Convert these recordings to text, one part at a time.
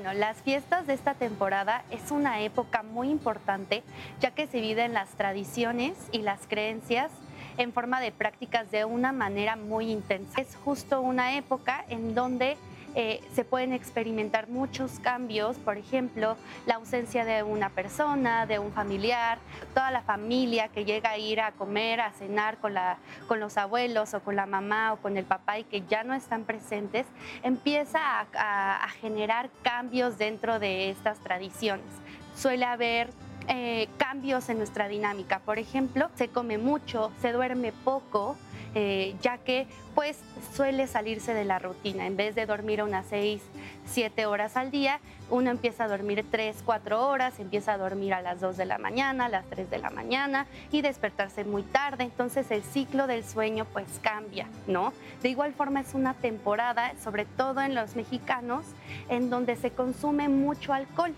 Bueno, las fiestas de esta temporada es una época muy importante ya que se viven las tradiciones y las creencias en forma de prácticas de una manera muy intensa. Es justo una época en donde eh, se pueden experimentar muchos cambios, por ejemplo, la ausencia de una persona, de un familiar, toda la familia que llega a ir a comer, a cenar con, la, con los abuelos o con la mamá o con el papá y que ya no están presentes, empieza a, generar cambios dentro de estas tradiciones. Suele haber eh, cambios en nuestra dinámica. Por ejemplo, se come mucho, se duerme poco, eh, ya que pues suele salirse de la rutina. En vez de dormir unas 6, 7 horas al día, uno empieza a dormir 3, 4 horas, empieza a dormir a las 2 de la mañana, a las 3 de la mañana y despertarse muy tarde. Entonces el ciclo del sueño pues cambia, ¿no? De igual forma es una temporada, sobre todo en los mexicanos, en donde se consume mucho alcohol.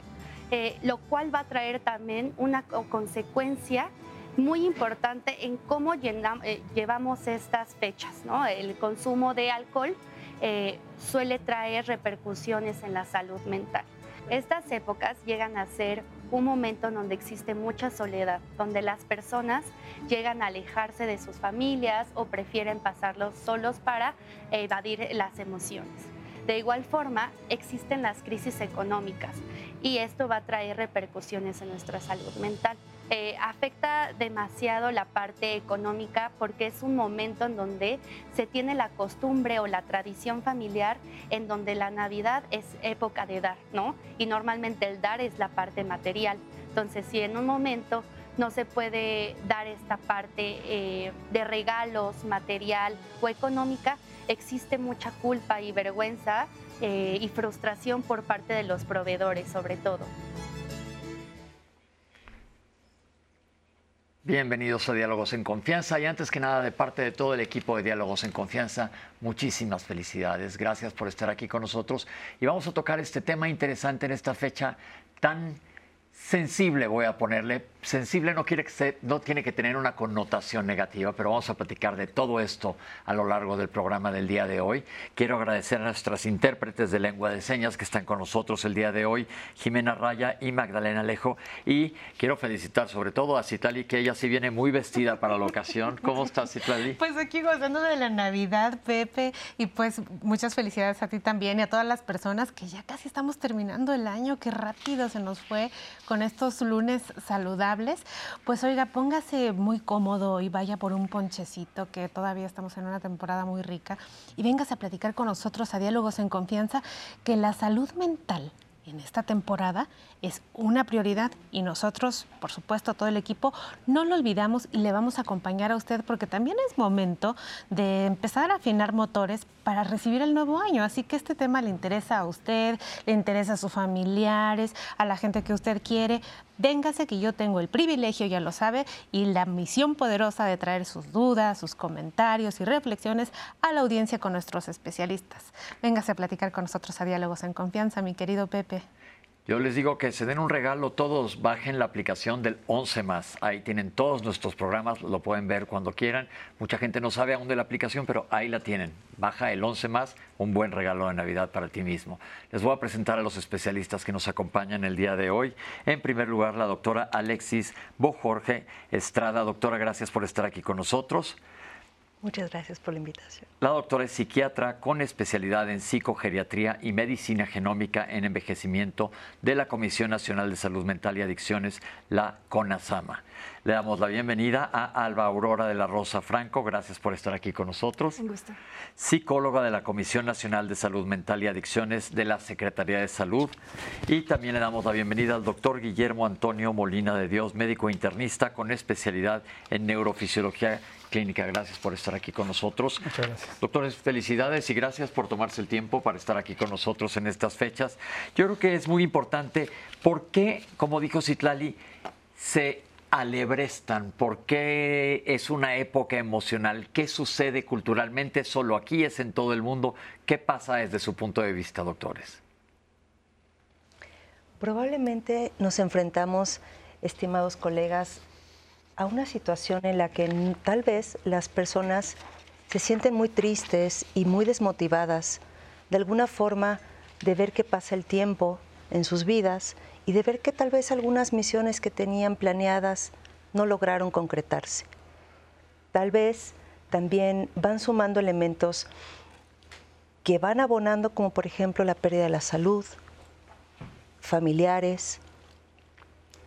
Eh, lo cual va a traer también una consecuencia muy importante en cómo eh, llevamos estas fechas. ¿no? El consumo de alcohol eh, suele traer repercusiones en la salud mental. Estas épocas llegan a ser un momento en donde existe mucha soledad, donde las personas llegan a alejarse de sus familias o prefieren pasarlos solos para evadir las emociones. De igual forma, existen las crisis económicas y esto va a traer repercusiones en nuestra salud mental. Eh, afecta demasiado la parte económica porque es un momento en donde se tiene la costumbre o la tradición familiar en donde la Navidad es época de dar, ¿no? Y normalmente el dar es la parte material. Entonces, si en un momento no se puede dar esta parte eh, de regalos, material o económica, existe mucha culpa y vergüenza eh, y frustración por parte de los proveedores, sobre todo. Bienvenidos a Diálogos en Confianza y antes que nada de parte de todo el equipo de Diálogos en Confianza, muchísimas felicidades. Gracias por estar aquí con nosotros y vamos a tocar este tema interesante en esta fecha tan sensible, voy a ponerle. Sensible no, quiere no tiene que tener una connotación negativa, pero vamos a platicar de todo esto a lo largo del programa del día de hoy. Quiero agradecer a nuestras intérpretes de lengua de señas que están con nosotros el día de hoy, Jimena Raya y Magdalena Alejo. Y quiero felicitar sobre todo a Citlali, que ella sí viene muy vestida para la ocasión. ¿Cómo estás, Citlali? Pues aquí gozando de la Navidad, Pepe, y pues muchas felicidades a ti también y a todas las personas que ya casi estamos terminando el año, qué rápido se nos fue con estos lunes saludables, pues oiga, póngase muy cómodo y vaya por un ponchecito, que todavía estamos en una temporada muy rica, y véngase a platicar con nosotros a Diálogos en Confianza, que la salud mental en esta temporada es una prioridad y nosotros, por supuesto, todo el equipo, no lo olvidamos y le vamos a acompañar a usted porque también es momento de empezar a afinar motores para recibir el nuevo año. Así que este tema le interesa a usted, le interesa a sus familiares, a la gente que usted quiere. Véngase que yo tengo el privilegio, ya lo sabe, y la misión poderosa de traer sus dudas, sus comentarios y reflexiones a la audiencia con nuestros especialistas. Véngase a platicar con nosotros a Diálogos en Confianza, mi querido Pepe. Yo les digo que se den un regalo, todos bajen la aplicación del 11 más. Ahí tienen todos nuestros programas, lo pueden ver cuando quieran. Mucha gente no sabe aún de la aplicación, pero ahí la tienen. Baja el 11 más, un buen regalo de Navidad para ti mismo. Les voy a presentar a los especialistas que nos acompañan el día de hoy. En primer lugar, la doctora Alexis Bojorge Estrada. Doctora, gracias por estar aquí con nosotros. Muchas gracias por la invitación. La doctora es psiquiatra con especialidad en psicogeriatría y medicina genómica en envejecimiento de la Comisión Nacional de Salud Mental y Adicciones, la CONASAMA. Le damos la bienvenida a Alba Aurora de la Rosa Franco. Gracias por estar aquí con nosotros. Un gusto. Psicóloga de la Comisión Nacional de Salud Mental y Adicciones de la Secretaría de Salud. Y también le damos la bienvenida al doctor Guillermo Antonio Molina de Dios, médico internista con especialidad en neurofisiología Clínica. Gracias por estar aquí con nosotros. Muchas gracias. Doctores, felicidades y gracias por tomarse el tiempo para estar aquí con nosotros en estas fechas. Yo creo que es muy importante por qué, como dijo Citlali, se alebrestan, por qué es una época emocional, qué sucede culturalmente, solo aquí es en todo el mundo, qué pasa desde su punto de vista, doctores. Probablemente nos enfrentamos, estimados colegas, a una situación en la que tal vez las personas se sienten muy tristes y muy desmotivadas. De alguna forma de ver que pasa el tiempo en sus vidas y de ver que tal vez algunas misiones que tenían planeadas no lograron concretarse. Tal vez también van sumando elementos que van abonando, como por ejemplo la pérdida de la salud, familiares,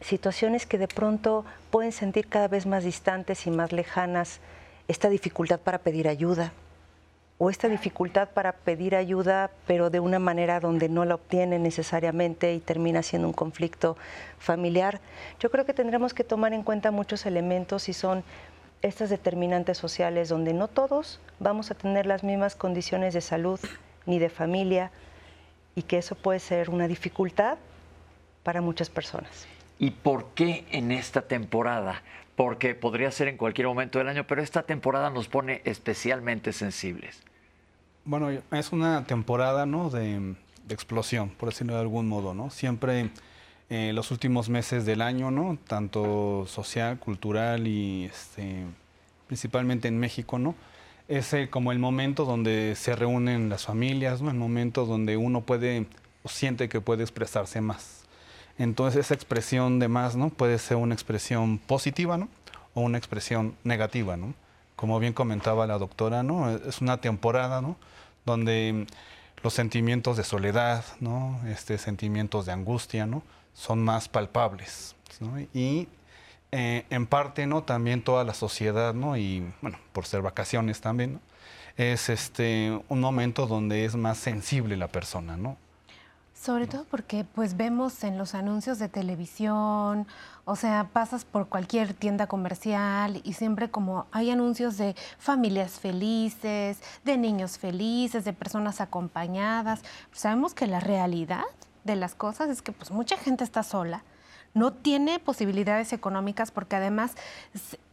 situaciones que de pronto pueden sentir cada vez más distantes y más lejanas, esta dificultad para pedir ayuda o esta dificultad para pedir ayuda pero de una manera donde no la obtienen necesariamente y termina siendo un conflicto familiar. Yo creo que tendremos que tomar en cuenta muchos elementos y son estas determinantes sociales donde no todos vamos a tener las mismas condiciones de salud ni de familia y que eso puede ser una dificultad para muchas personas. ¿Y por qué en esta temporada? Porque podría ser en cualquier momento del año, pero esta temporada nos pone especialmente sensibles. Bueno, es una temporada ¿no? de, explosión, por decirlo de algún modo, ¿no? Siempre eh, los últimos meses del año, ¿no? Tanto social, cultural y este, principalmente en México, ¿no? Es eh, como el momento donde se reúnen las familias, ¿no? El momento donde uno puede o siente que puede expresarse más. Entonces esa expresión de más, ¿no? Puede ser una expresión positiva, ¿no? O una expresión negativa, ¿no? Como bien comentaba la doctora, ¿no? Es una temporada, ¿no? Donde los sentimientos de soledad, ¿no? Este, sentimientos de angustia, ¿no? son más palpables. Y eh, en parte, ¿no? También toda la sociedad, ¿no? Y bueno, por ser vacaciones también, es este un momento donde es más sensible la persona, ¿no? Sobre todo porque pues vemos en los anuncios de televisión, o sea, pasas por cualquier tienda comercial y siempre como hay anuncios de familias felices, de niños felices, de personas acompañadas. Sabemos que la realidad de las cosas es que pues mucha gente está sola, no tiene posibilidades económicas porque además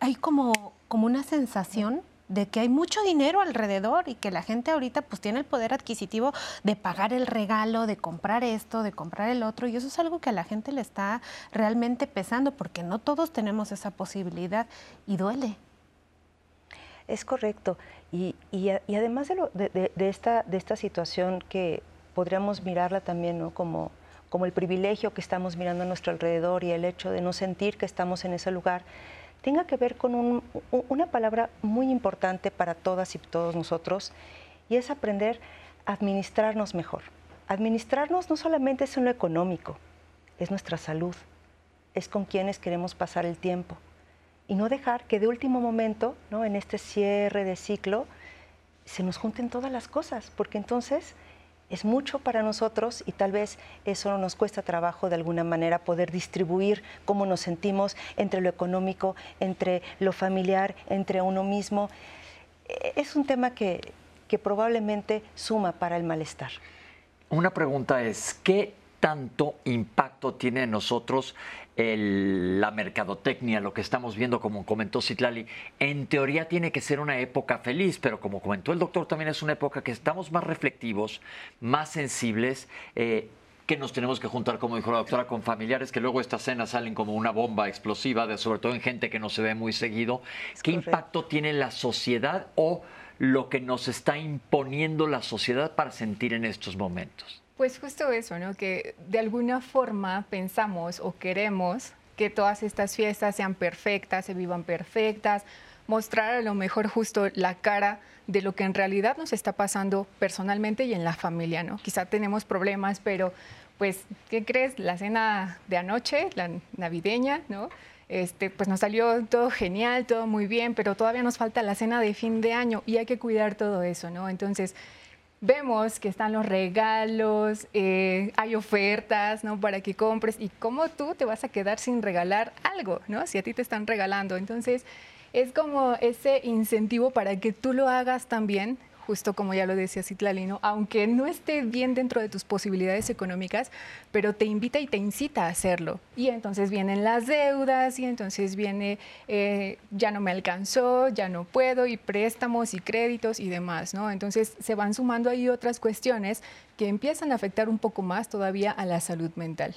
hay como, como una sensación de que hay mucho dinero alrededor y que la gente ahorita pues tiene el poder adquisitivo de pagar el regalo, de comprar esto, de comprar el otro y eso es algo que a la gente le está realmente pesando porque no todos tenemos esa posibilidad y duele. Es correcto. Y, además de, esta, de esta situación que podríamos mirarla también como, como el privilegio que estamos mirando a nuestro alrededor y el hecho de no sentir que estamos en ese lugar, tenga que ver con una palabra muy importante para todas y todos nosotros, y es aprender a administrarnos mejor. Administrarnos no solamente es en lo económico, es nuestra salud, es con quienes queremos pasar el tiempo. Y no dejar que de último momento, ¿no? en este cierre de ciclo, se nos junten todas las cosas, porque entonces es mucho para nosotros y tal vez eso nos cuesta trabajo de alguna manera poder distribuir cómo nos sentimos entre lo económico, entre lo familiar, entre uno mismo. E, es un tema que, que probablemente suma para el malestar. Una pregunta es, ¿qué tanto impacto tiene en nosotros la mercadotecnia, lo que estamos viendo, como comentó Citlali, en teoría tiene que ser una época feliz, pero como comentó el doctor, también es una época que estamos más reflectivos, más sensibles. Eh, que nos tenemos que juntar, como dijo la doctora, con familiares, que luego estas cenas salen como una bomba explosiva, de, sobre todo en gente que no se ve muy seguido. ¿Qué impacto tiene la sociedad o lo que nos está imponiendo la sociedad para sentir en estos momentos? Pues justo eso, ¿no? Que de alguna forma pensamos o queremos que todas estas fiestas sean perfectas, se vivan perfectas, mostrar a lo mejor justo la cara de lo que en realidad nos está pasando personalmente y en la familia, ¿no? Quizá tenemos problemas, pero pues, ¿qué crees? La cena de anoche, la navideña, ¿no? Este, pues nos salió todo genial, todo muy bien, pero todavía nos falta la cena de fin de año y hay que cuidar todo eso, ¿no? Entonces, vemos que están los regalos, eh, hay ofertas, ¿no? Para que compres y cómo tú te vas a quedar sin regalar algo, ¿no? Si a ti te están regalando. Entonces, es como ese incentivo para que tú lo hagas también justo como ya lo decía Citlalino, aunque no esté bien dentro de tus posibilidades económicas, pero te invita y te incita a hacerlo. Y entonces vienen las deudas y entonces viene, eh, ya no me alcanzó, ya no puedo, y préstamos y créditos y demás, ¿no? Entonces se van sumando ahí otras cuestiones que empiezan a afectar un poco más todavía a la salud mental.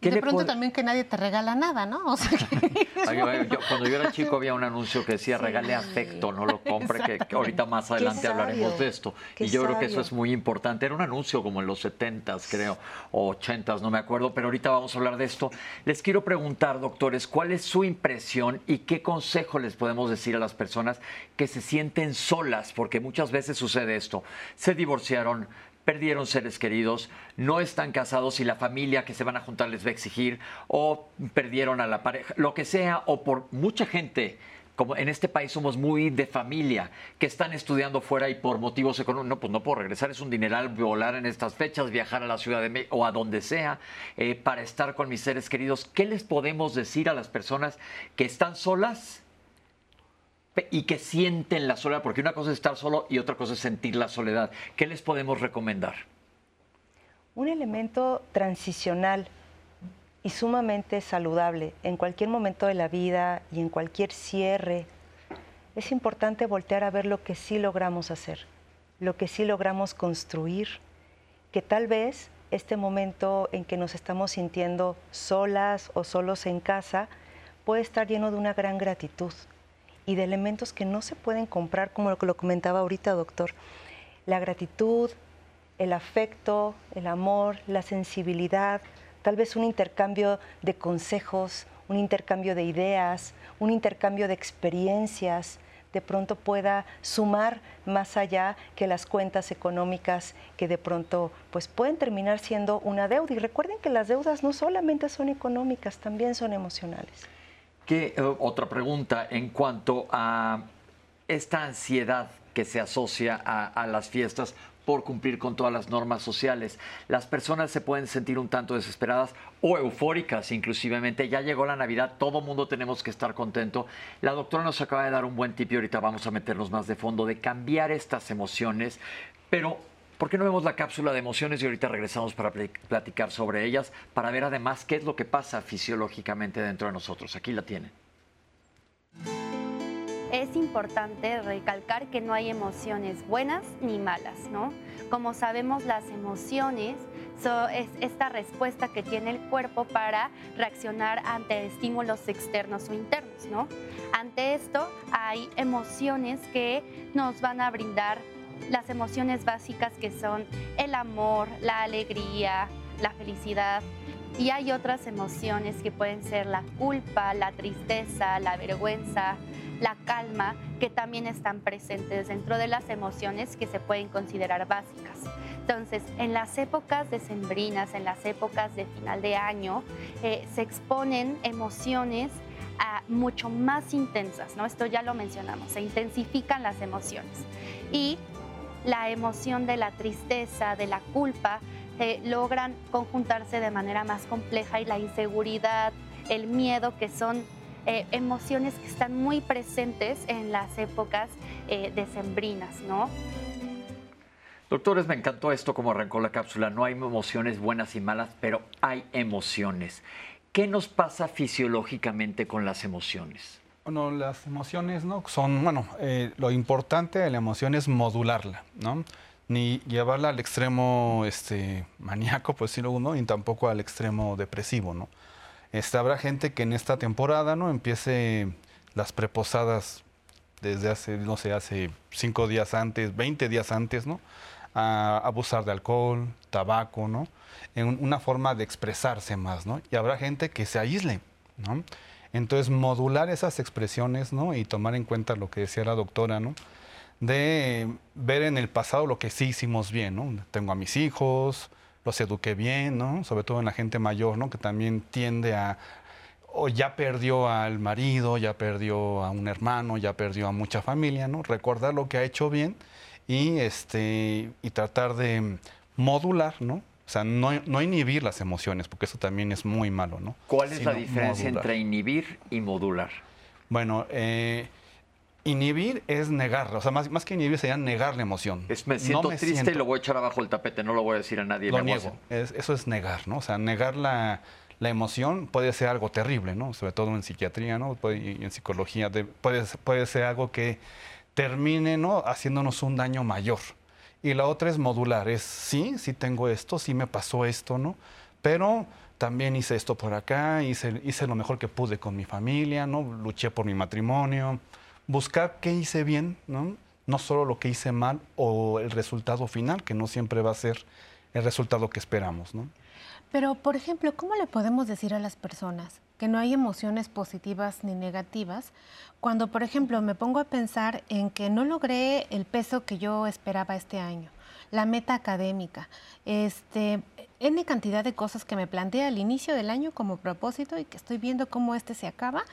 De pronto también que nadie te regala nada, ¿no? O sea, cuando yo era chico había un anuncio que decía regale afecto, no lo compre, que, ahorita más adelante hablaremos de esto. y yo creo que eso es muy importante. Era un anuncio como en los 70s, creo, o 80s, no me acuerdo, pero ahorita vamos a hablar de esto. Les quiero preguntar, doctores, ¿cuál es su impresión y qué consejo les podemos decir a las personas que se sienten solas? Porque muchas veces sucede esto. Se divorciaron, perdieron seres queridos, no están casados y la familia que se van a juntar les va a exigir, o perdieron a la pareja, lo que sea, o por mucha gente. Como en este país somos muy de familia, que están estudiando fuera y por motivos económicos, no, pues no puedo regresar, es un dineral volar en estas fechas, viajar a la Ciudad de México o a donde sea eh, para estar con mis seres queridos. ¿Qué les podemos decir a las personas que están solas y que sienten la soledad, porque una cosa es estar solo y otra cosa es sentir la soledad. ¿Qué les podemos recomendar? Un elemento transicional y sumamente saludable en cualquier momento de la vida y en cualquier cierre. Es importante voltear a ver lo que sí logramos hacer, lo que sí logramos construir, que tal vez este momento en que nos estamos sintiendo solas o solos en casa puede estar lleno de una gran gratitud y de elementos que no se pueden comprar, como lo que lo comentaba ahorita, doctor. La gratitud, el afecto, el amor, la sensibilidad, tal vez un intercambio de consejos, un intercambio de ideas, un intercambio de experiencias, de pronto pueda sumar más allá que las cuentas económicas que de pronto pues pueden terminar siendo una deuda. Y recuerden que las deudas no solamente son económicas, también son emocionales. ¿Qué, eh, otra pregunta en cuanto a esta ansiedad que se asocia a, las fiestas por cumplir con todas las normas sociales. Las personas se pueden sentir un tanto desesperadas o eufóricas inclusivemente. Ya llegó la Navidad, todo mundo tenemos que estar contento. La doctora nos acaba de dar un buen tip y ahorita vamos a meternos más de fondo de cambiar estas emociones, pero ¿Por qué no vemos la cápsula de emociones y ahorita regresamos para platicar sobre ellas, para ver además qué es lo que pasa fisiológicamente dentro de nosotros? Aquí la tienen. Es importante recalcar que no hay emociones buenas ni malas, ¿no? Como sabemos, las emociones son es esta respuesta que tiene el cuerpo para reaccionar ante estímulos externos o internos, ¿no? Ante esto hay emociones que nos van a brindar las emociones básicas que son el amor, la alegría, la felicidad. Y hay otras emociones que pueden ser la culpa, la tristeza, la vergüenza, la calma, que también están presentes dentro de las emociones que se pueden considerar básicas. Entonces, en las épocas decembrinas, en las épocas de final de año, eh, se exponen emociones mucho más intensas, ¿no? Esto ya lo mencionamos, se intensifican las emociones. Y la emoción de la tristeza, de la culpa, eh, logran conjuntarse de manera más compleja y la inseguridad, el miedo, que son eh, emociones que están muy presentes en las épocas eh, decembrinas, ¿no? Doctores, me encantó esto como arrancó la cápsula. No hay emociones buenas y malas, pero hay emociones. ¿Qué nos pasa fisiológicamente con las emociones? Bueno, las emociones, ¿no? Son, bueno, eh, lo importante de la emoción es modularla, ¿no? Ni llevarla al extremo este, maníaco, pues sí, ¿no? Ni tampoco al extremo depresivo, ¿no? Este, habrá gente que en esta temporada, ¿no? Empiece las preposadas desde hace, no sé, hace cinco días antes, 20 días antes, ¿no? A abusar de alcohol, tabaco, ¿no? En una forma de expresarse más, ¿no? Y habrá gente que se aísle, ¿no? Entonces, modular esas expresiones, ¿no? Y tomar en cuenta lo que decía la doctora, ¿no? De ver en el pasado lo que sí hicimos bien, ¿no? Tengo a mis hijos, los eduqué bien, ¿no? Sobre todo en la gente mayor, ¿no? Que también tiende a o ya perdió al marido, ya perdió a un hermano, ya perdió a mucha familia, ¿no? Recordar lo que ha hecho bien y este y tratar de modular, ¿no? O sea, no, no, inhibir las emociones, porque eso también es muy malo, ¿no? ¿Cuál es la diferencia entre inhibir y modular? Bueno, eh, inhibir es negar, o sea, más, más que inhibir sería negar la emoción. Es, me siento triste y lo voy a echar abajo el tapete, no lo voy a decir a nadie. Lo niego, eso es negar, ¿no? O sea, negar la, la, emoción puede ser algo terrible, ¿no? Sobre todo en psiquiatría, ¿no? y en psicología, puede, puede ser algo que termine, ¿no? Haciéndonos un daño mayor. Y la otra es modular, es sí, sí tengo esto, sí me pasó esto, ¿no? pero también hice esto por acá, hice, hice lo mejor que pude con mi familia, ¿no? Luché por mi matrimonio, buscar qué hice bien, ¿no? No solo lo que hice mal o el resultado final, que no siempre va a ser el resultado que esperamos, ¿no? Pero, por ejemplo, ¿cómo le podemos decir a las personas que no hay emociones positivas ni negativas cuando, por ejemplo, me pongo a pensar en que no logré el peso que yo esperaba este año, la meta académica, este, N cantidad de cosas que me planteé al inicio del año como propósito y que estoy viendo cómo este se acaba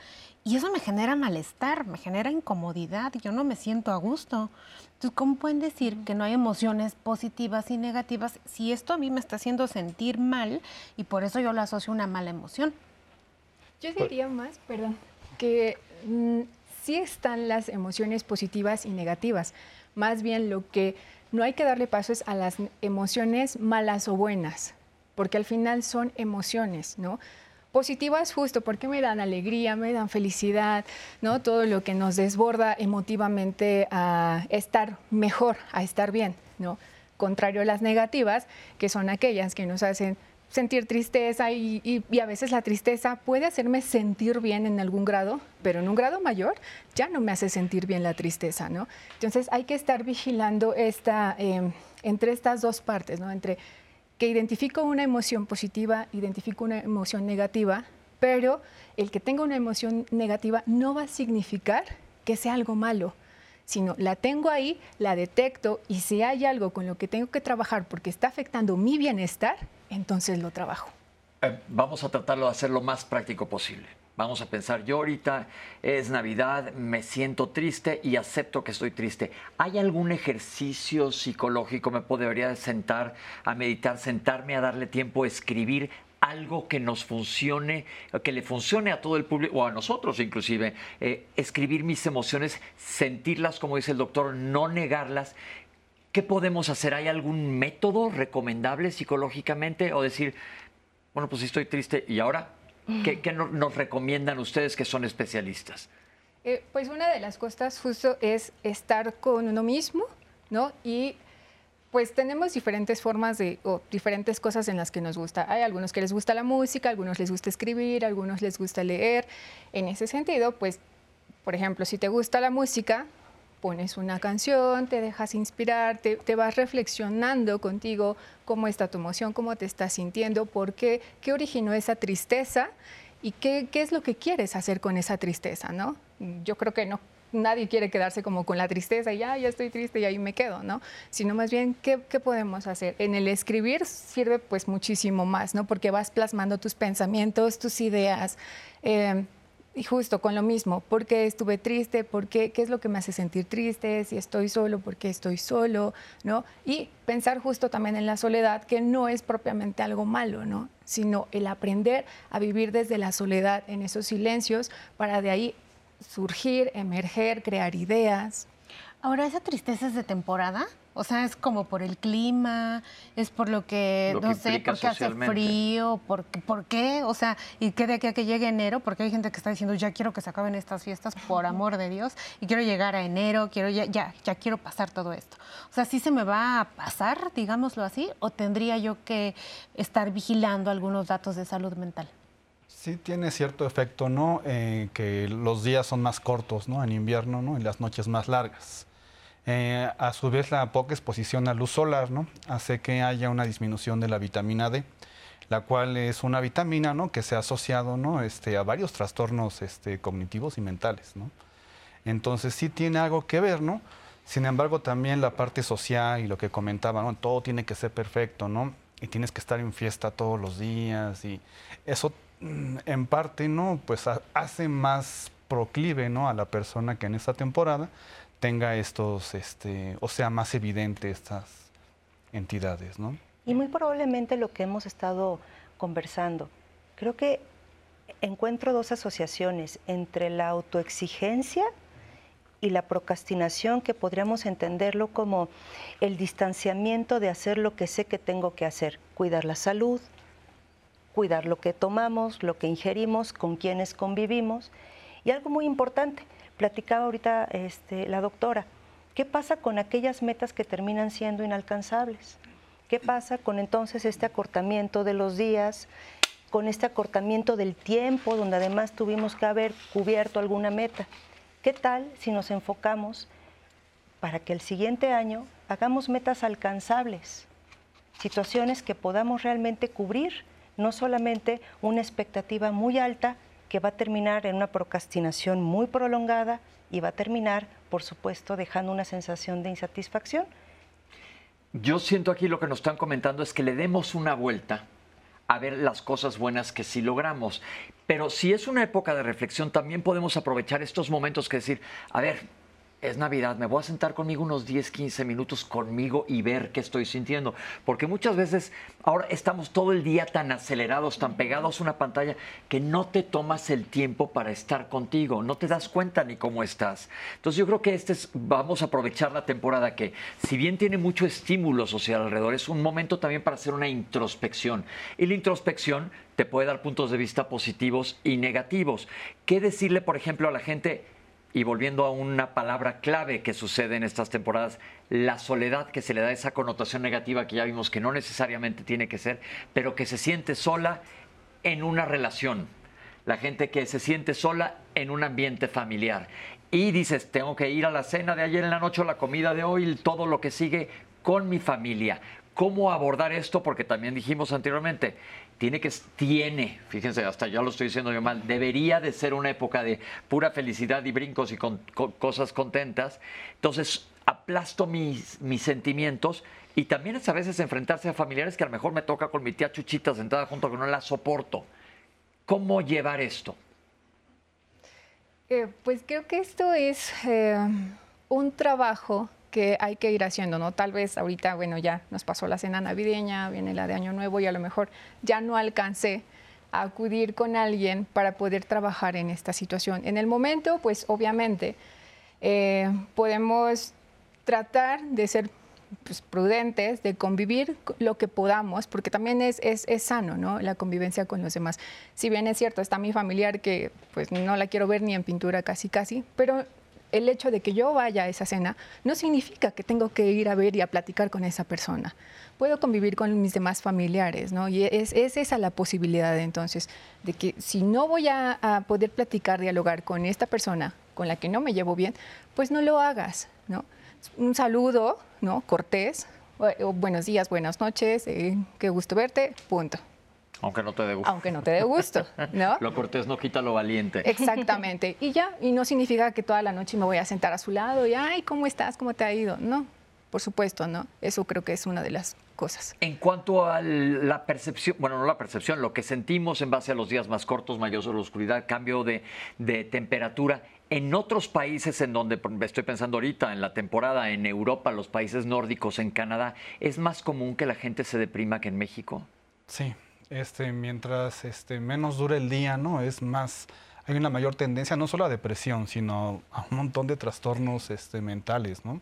y eso me genera malestar, me genera incomodidad, yo no me siento a gusto. Entonces, ¿cómo pueden decir que no hay emociones positivas y negativas si esto a mí me está haciendo sentir mal y por eso yo lo asocio a una mala emoción? Yo diría más, perdón, que mm, sí están las emociones positivas y negativas. Más bien lo que no hay que darle paso a las emociones malas o buenas, porque al final son emociones, ¿no? Positivas justo porque me dan alegría, me dan felicidad, ¿no? Todo lo que nos desborda emotivamente a estar mejor, a estar bien, ¿no? Contrario a las negativas, que son aquellas que nos hacen sentir tristeza y, a veces la tristeza puede hacerme sentir bien en algún grado, pero en un grado mayor ya no me hace sentir bien la tristeza. Entonces hay que estar vigilando esta, em, entre estas dos partes. Entre que identifico una emoción positiva, identifico una emoción negativa, pero el que tenga una emoción negativa no va a significar que sea algo malo sino la tengo ahí, la detecto y si hay algo con lo que tengo que trabajar porque está afectando mi bienestar, entonces lo trabajo. Eh, vamos a tratarlo de hacer lo más práctico posible. Vamos a pensar, yo ahorita es Navidad, me siento triste y acepto que estoy triste. ¿Hay algún ejercicio psicológico? ¿Me podría sentar a meditar, sentarme a darle tiempo a escribir algo que nos funcione, que le funcione a todo el público o a nosotros inclusive? Eh, escribir mis emociones, sentirlas, como dice el doctor, no negarlas ¿Qué podemos hacer? ¿Hay algún método recomendable psicológicamente? O decir, bueno, pues estoy triste y ahora, ¿qué, nos recomiendan ustedes que son especialistas? Eh, pues una de las cosas justo es estar con uno mismo, ¿no? Y pues tenemos diferentes formas de, o diferentes cosas en las que nos gusta. Hay algunos que les gusta la música, algunos les gusta escribir, algunos les gusta leer. En ese sentido, pues, por ejemplo, si te gusta la música, pones una canción, te dejas inspirar, te, vas reflexionando contigo cómo está tu emoción, cómo te estás sintiendo, por qué, qué originó esa tristeza y qué, qué es lo que quieres hacer con esa tristeza, ¿no? Yo creo que no, nadie quiere quedarse como con la tristeza y ya, ya estoy triste y ahí me quedo, ¿no? Sino más bien, ¿qué, ¿qué, podemos hacer? En el escribir sirve pues muchísimo más, ¿no? Porque vas plasmando tus pensamientos, tus ideas. Eh, y justo con lo mismo, ¿por qué estuve triste? ¿Por qué? ¿Qué es lo que me hace sentir triste? Si estoy solo, ¿por qué estoy solo? ¿No? Y pensar justo también en la soledad, que no es propiamente algo malo, ¿no? Sino el aprender a vivir desde la soledad, en esos silencios, para de ahí surgir, emerger, crear ideas. Ahora, ¿esa tristeza es de temporada? O sea, es como por el clima, es por lo que, no sé, porque hace frío, por, por, qué, o sea, y que de aquí a que llegue enero, porque hay gente que está diciendo, ya quiero que se acaben estas fiestas, por amor de Dios, y quiero llegar a enero, quiero ya, ya, ya quiero pasar todo esto. O sea, ¿sí se me va a pasar, digámoslo así, o tendría yo que estar vigilando algunos datos de salud mental? Sí tiene cierto efecto, ¿no? Eh, que los días son más cortos, ¿no? En invierno, ¿no? Y las noches más largas. Eh, a su vez, la poca exposición a luz solar ¿no? hace que haya una disminución de la vitamina D, la cual es una vitamina ¿no? que se ha asociado ¿no? este, a varios trastornos este, cognitivos y mentales. ¿no? Entonces sí tiene algo que ver, ¿no? Sin embargo, también la parte social y lo que comentaba, ¿no? Todo tiene que ser perfecto, ¿no? Y tienes que estar en fiesta todos los días y eso mm, en parte, ¿no? Pues hace más proclive, ¿no? A la persona que en esta temporada tenga estos, este, o sea, más evidente estas entidades, ¿no? Y muy probablemente lo que hemos estado conversando, creo que encuentro dos asociaciones entre la autoexigencia y la procrastinación, que podríamos entenderlo como el distanciamiento de hacer lo que sé que tengo que hacer, cuidar la salud, cuidar lo que tomamos, lo que ingerimos, con quienes convivimos. Y algo muy importante, Platicaba ahorita este, la doctora, ¿qué pasa con aquellas metas que terminan siendo inalcanzables? ¿Qué pasa con entonces este acortamiento de los días, con este acortamiento del tiempo, donde además tuvimos que haber cubierto alguna meta? ¿Qué tal si nos enfocamos para que el siguiente año hagamos metas alcanzables, situaciones que podamos realmente cubrir, no solamente una expectativa muy alta que va a terminar en una procrastinación muy prolongada y va a terminar, por supuesto, dejando una sensación de insatisfacción? Yo siento aquí lo que nos están comentando es que le demos una vuelta a ver las cosas buenas que sí logramos. Pero si es una época de reflexión, también podemos aprovechar estos momentos que decir, a ver, es Navidad, me voy a sentar conmigo unos 10, 15 minutos conmigo y ver qué estoy sintiendo. Porque muchas veces ahora estamos todo el día tan acelerados, tan pegados a una pantalla, que no te tomas el tiempo para estar contigo, no te das cuenta ni cómo estás. Entonces yo creo que este es, vamos a aprovechar la temporada que, si bien tiene mucho estímulo social alrededor, es un momento también para hacer una introspección. Y la introspección te puede dar puntos de vista positivos y negativos. ¿Qué decirle, por ejemplo, a la gente? Y volviendo a una palabra clave que sucede en estas temporadas, la soledad que se le da esa connotación negativa que ya vimos que no necesariamente tiene que ser, pero que se siente sola en una relación. La gente que se siente sola en un ambiente familiar. Y dices, tengo que ir a la cena de ayer en la noche, la comida de hoy, todo lo que sigue con mi familia. ¿Cómo abordar esto? Porque también dijimos anteriormente, tiene que, tiene, fíjense, hasta ya lo estoy diciendo yo mal, debería de ser una época de pura felicidad y brincos y con, cosas contentas. Entonces, aplasto mis, mis sentimientos y también es a veces enfrentarse a familiares que a lo mejor me toca con mi tía Chuchita sentada junto que no la soporto. ¿Cómo llevar esto? Eh, pues creo que esto es eh, un trabajo que hay que ir haciendo, ¿no? Tal vez ahorita, bueno, ya nos pasó la cena navideña, viene la de Año Nuevo y a lo mejor ya no alcancé a acudir con alguien para poder trabajar en esta situación. En el momento, pues obviamente, eh, podemos tratar de ser pues, prudentes, de convivir lo que podamos, porque también es, es, es, sano, ¿no? La convivencia con los demás. Si bien es cierto, está mi familiar que pues no la quiero ver ni en pintura casi casi, pero el hecho de que yo vaya a esa cena no significa que tengo que ir a ver y a platicar con esa persona. Puedo convivir con mis demás familiares, ¿no? Y es, esa la posibilidad entonces, de que si no voy a, poder platicar, dialogar con esta persona con la que no me llevo bien, pues no lo hagas, ¿no? Un saludo, ¿no? Cortés, buenos días, buenas noches, eh, qué gusto verte, punto. Aunque no te dé gusto. Aunque no te dé gusto, ¿no? lo cortés no quita lo valiente. Exactamente. Y ya, y no significa que toda la noche me voy a sentar a su lado y, ay, ¿cómo estás? ¿Cómo te ha ido? No, por supuesto, ¿no? Eso creo que es una de las cosas. En cuanto a la percepción, bueno, no la percepción, lo que sentimos en base a los días más cortos, mayor oscuridad, cambio de, de temperatura, en otros países en donde estoy pensando ahorita, en la temporada, en Europa, los países nórdicos, en Canadá, ¿es más común que la gente se deprima que en México? Sí, este, mientras este, menos dure el día, ¿no? Es más, hay una mayor tendencia no solo a depresión, sino a un montón de trastornos este, mentales, ¿no?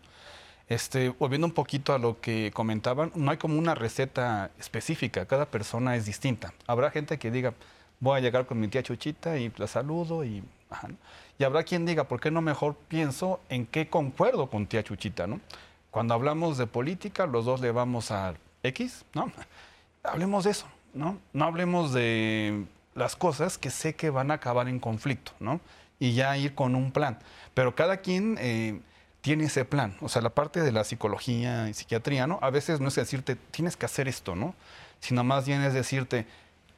Este, volviendo un poquito a lo que comentaban, no hay como una receta específica, cada persona es distinta. Habrá gente que diga, voy a llegar con mi tía Chuchita y la saludo y... Y habrá quien diga, ¿por qué no mejor pienso en qué concuerdo con tía Chuchita, ¿no? Cuando hablamos de política, los dos le vamos a X, ¿no? Hablemos de eso, ¿no? No hablemos de las cosas que sé que van a acabar en conflicto, ¿no? Y ya ir con un plan. Pero cada quien eh, tiene ese plan. O sea, la parte de la psicología y psiquiatría, ¿no? A veces no es decirte, tienes que hacer esto, ¿no? Sino más bien es decirte,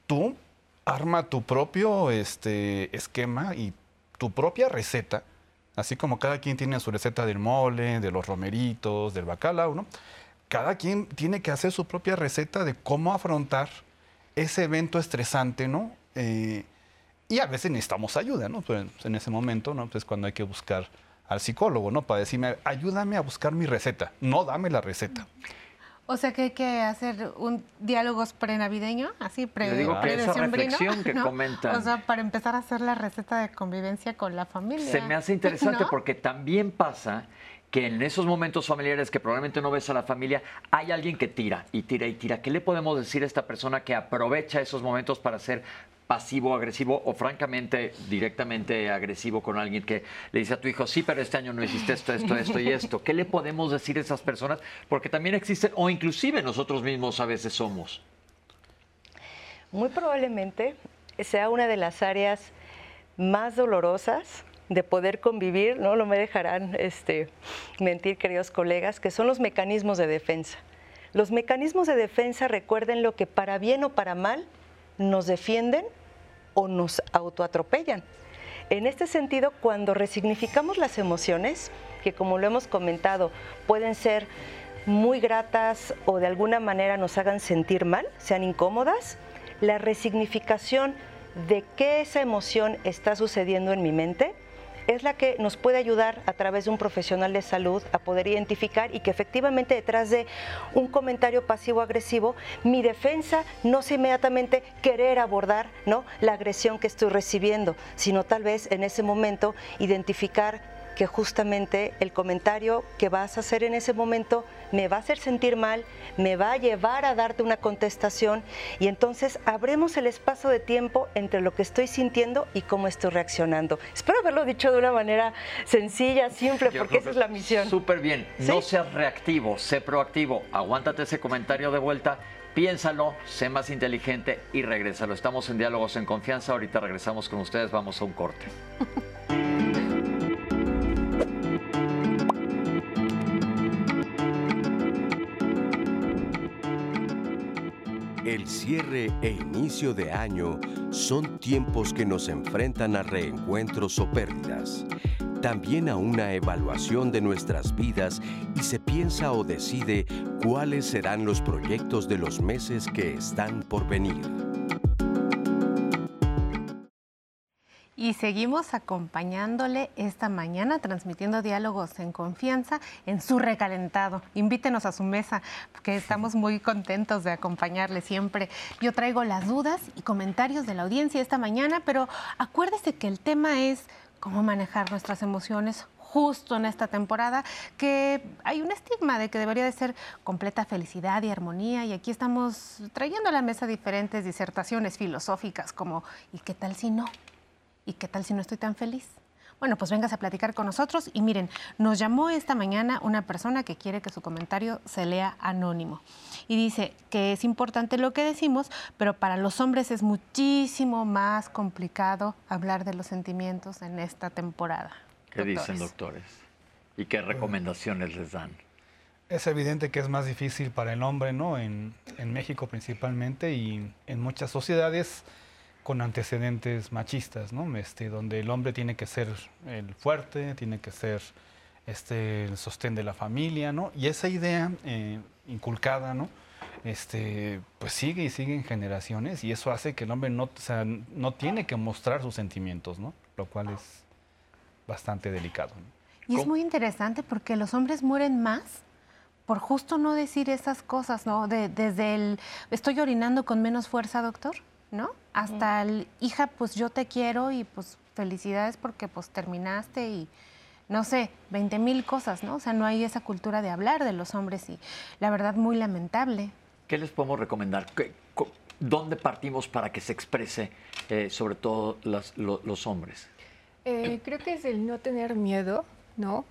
tú arma tu propio este, esquema y tu propia receta, así como cada quien tiene su receta del mole, de los romeritos, del bacalao, ¿no? Cada quien tiene que hacer su propia receta de cómo afrontar ese evento estresante, ¿no? Eh, y a veces necesitamos ayuda, ¿no? Pues en ese momento, ¿no? Pues cuando hay que buscar al psicólogo, ¿no? Para decirme, ayúdame a buscar mi receta, no dame la receta. O sea que hay que hacer un diálogos prenavideño, así pre, Le digo que esa reflexión que comenta. O sea, para empezar a hacer la receta de convivencia con la familia. Se me hace interesante porque también pasa que en esos momentos familiares que probablemente no ves a la familia, hay alguien que tira y tira y tira. ¿Qué le podemos decir a esta persona que aprovecha esos momentos para ser pasivo, agresivo o francamente directamente agresivo con alguien que le dice a tu hijo, sí, pero este año no hiciste esto, esto, esto y esto. ¿Qué le podemos decir a esas personas? Porque también existen, o inclusive nosotros mismos a veces somos. Muy probablemente sea una de las áreas más dolorosas de poder convivir, no lo me dejarán este, mentir, queridos colegas, que son los mecanismos de defensa. Los mecanismos de defensa, recuerden lo que para bien o para mal nos defienden o nos autoatropellan. En este sentido, cuando resignificamos las emociones, que como lo hemos comentado, pueden ser muy gratas o de alguna manera nos hagan sentir mal, sean incómodas, la resignificación de qué esa emoción está sucediendo en mi mente es la que nos puede ayudar a través de un profesional de salud a poder identificar y que efectivamente detrás de un comentario pasivo-agresivo, mi defensa no es inmediatamente querer abordar ¿no? la agresión que estoy recibiendo, sino tal vez en ese momento identificar que justamente el comentario que vas a hacer en ese momento me va a hacer sentir mal, me va a llevar a darte una contestación y entonces abremos el espacio de tiempo entre lo que estoy sintiendo y cómo estoy reaccionando. Espero haberlo dicho de una manera sencilla, simple, porque esa es la misión. Súper bien, no seas reactivo, sé proactivo, aguántate ese comentario de vuelta. Piénsalo, sé más inteligente y regrésalo. Estamos en Diálogos en Confianza. Ahorita regresamos con ustedes. Vamos a un corte. El cierre e inicio de año son tiempos que nos enfrentan a reencuentros o pérdidas, también a una evaluación de nuestras vidas y se piensa o decide cuáles serán los proyectos de los meses que están por venir. Y seguimos acompañándole esta mañana, transmitiendo diálogos en confianza en su recalentado. Invítenos a su mesa, porque estamos muy contentos de acompañarle siempre. Yo traigo las dudas y comentarios de la audiencia esta mañana, pero acuérdese que el tema es cómo manejar nuestras emociones justo en esta temporada, que hay un estigma de que debería de ser completa felicidad y armonía, y aquí estamos trayendo a la mesa diferentes disertaciones filosóficas como ¿y qué tal si no? ¿Y qué tal si no estoy tan feliz? Bueno, pues vengas a platicar con nosotros y miren, nos llamó esta mañana una persona que quiere que su comentario se lea anónimo y dice que es importante lo que decimos, pero para los hombres es muchísimo más complicado hablar de los sentimientos en esta temporada. ¿Qué dicen doctores? ¿Y qué recomendaciones les dan? Es evidente que es más difícil para el hombre, ¿no? En, en México principalmente y en muchas sociedades con antecedentes machistas, ¿no? Este, donde el hombre tiene que ser el fuerte, tiene que ser este, el sostén de la familia, ¿no? Y esa idea eh, inculcada, ¿no? Este, pues sigue y sigue en generaciones y eso hace que el hombre no, no tiene que mostrar sus sentimientos, ¿no? Lo cual es bastante delicado. Y es muy interesante porque los hombres mueren más por justo no decir esas cosas, ¿no? desde el, estoy orinando con menos fuerza, doctor ¿no? Hasta el, hija, pues yo te quiero y pues felicidades porque pues terminaste y no sé, 20 mil cosas, ¿no? O sea, no hay esa cultura de hablar de los hombres y la verdad muy lamentable. ¿Qué les podemos recomendar? ¿Dónde partimos para que se exprese eh, sobre todo los hombres? Eh, creo que es el no tener miedo, ¿no?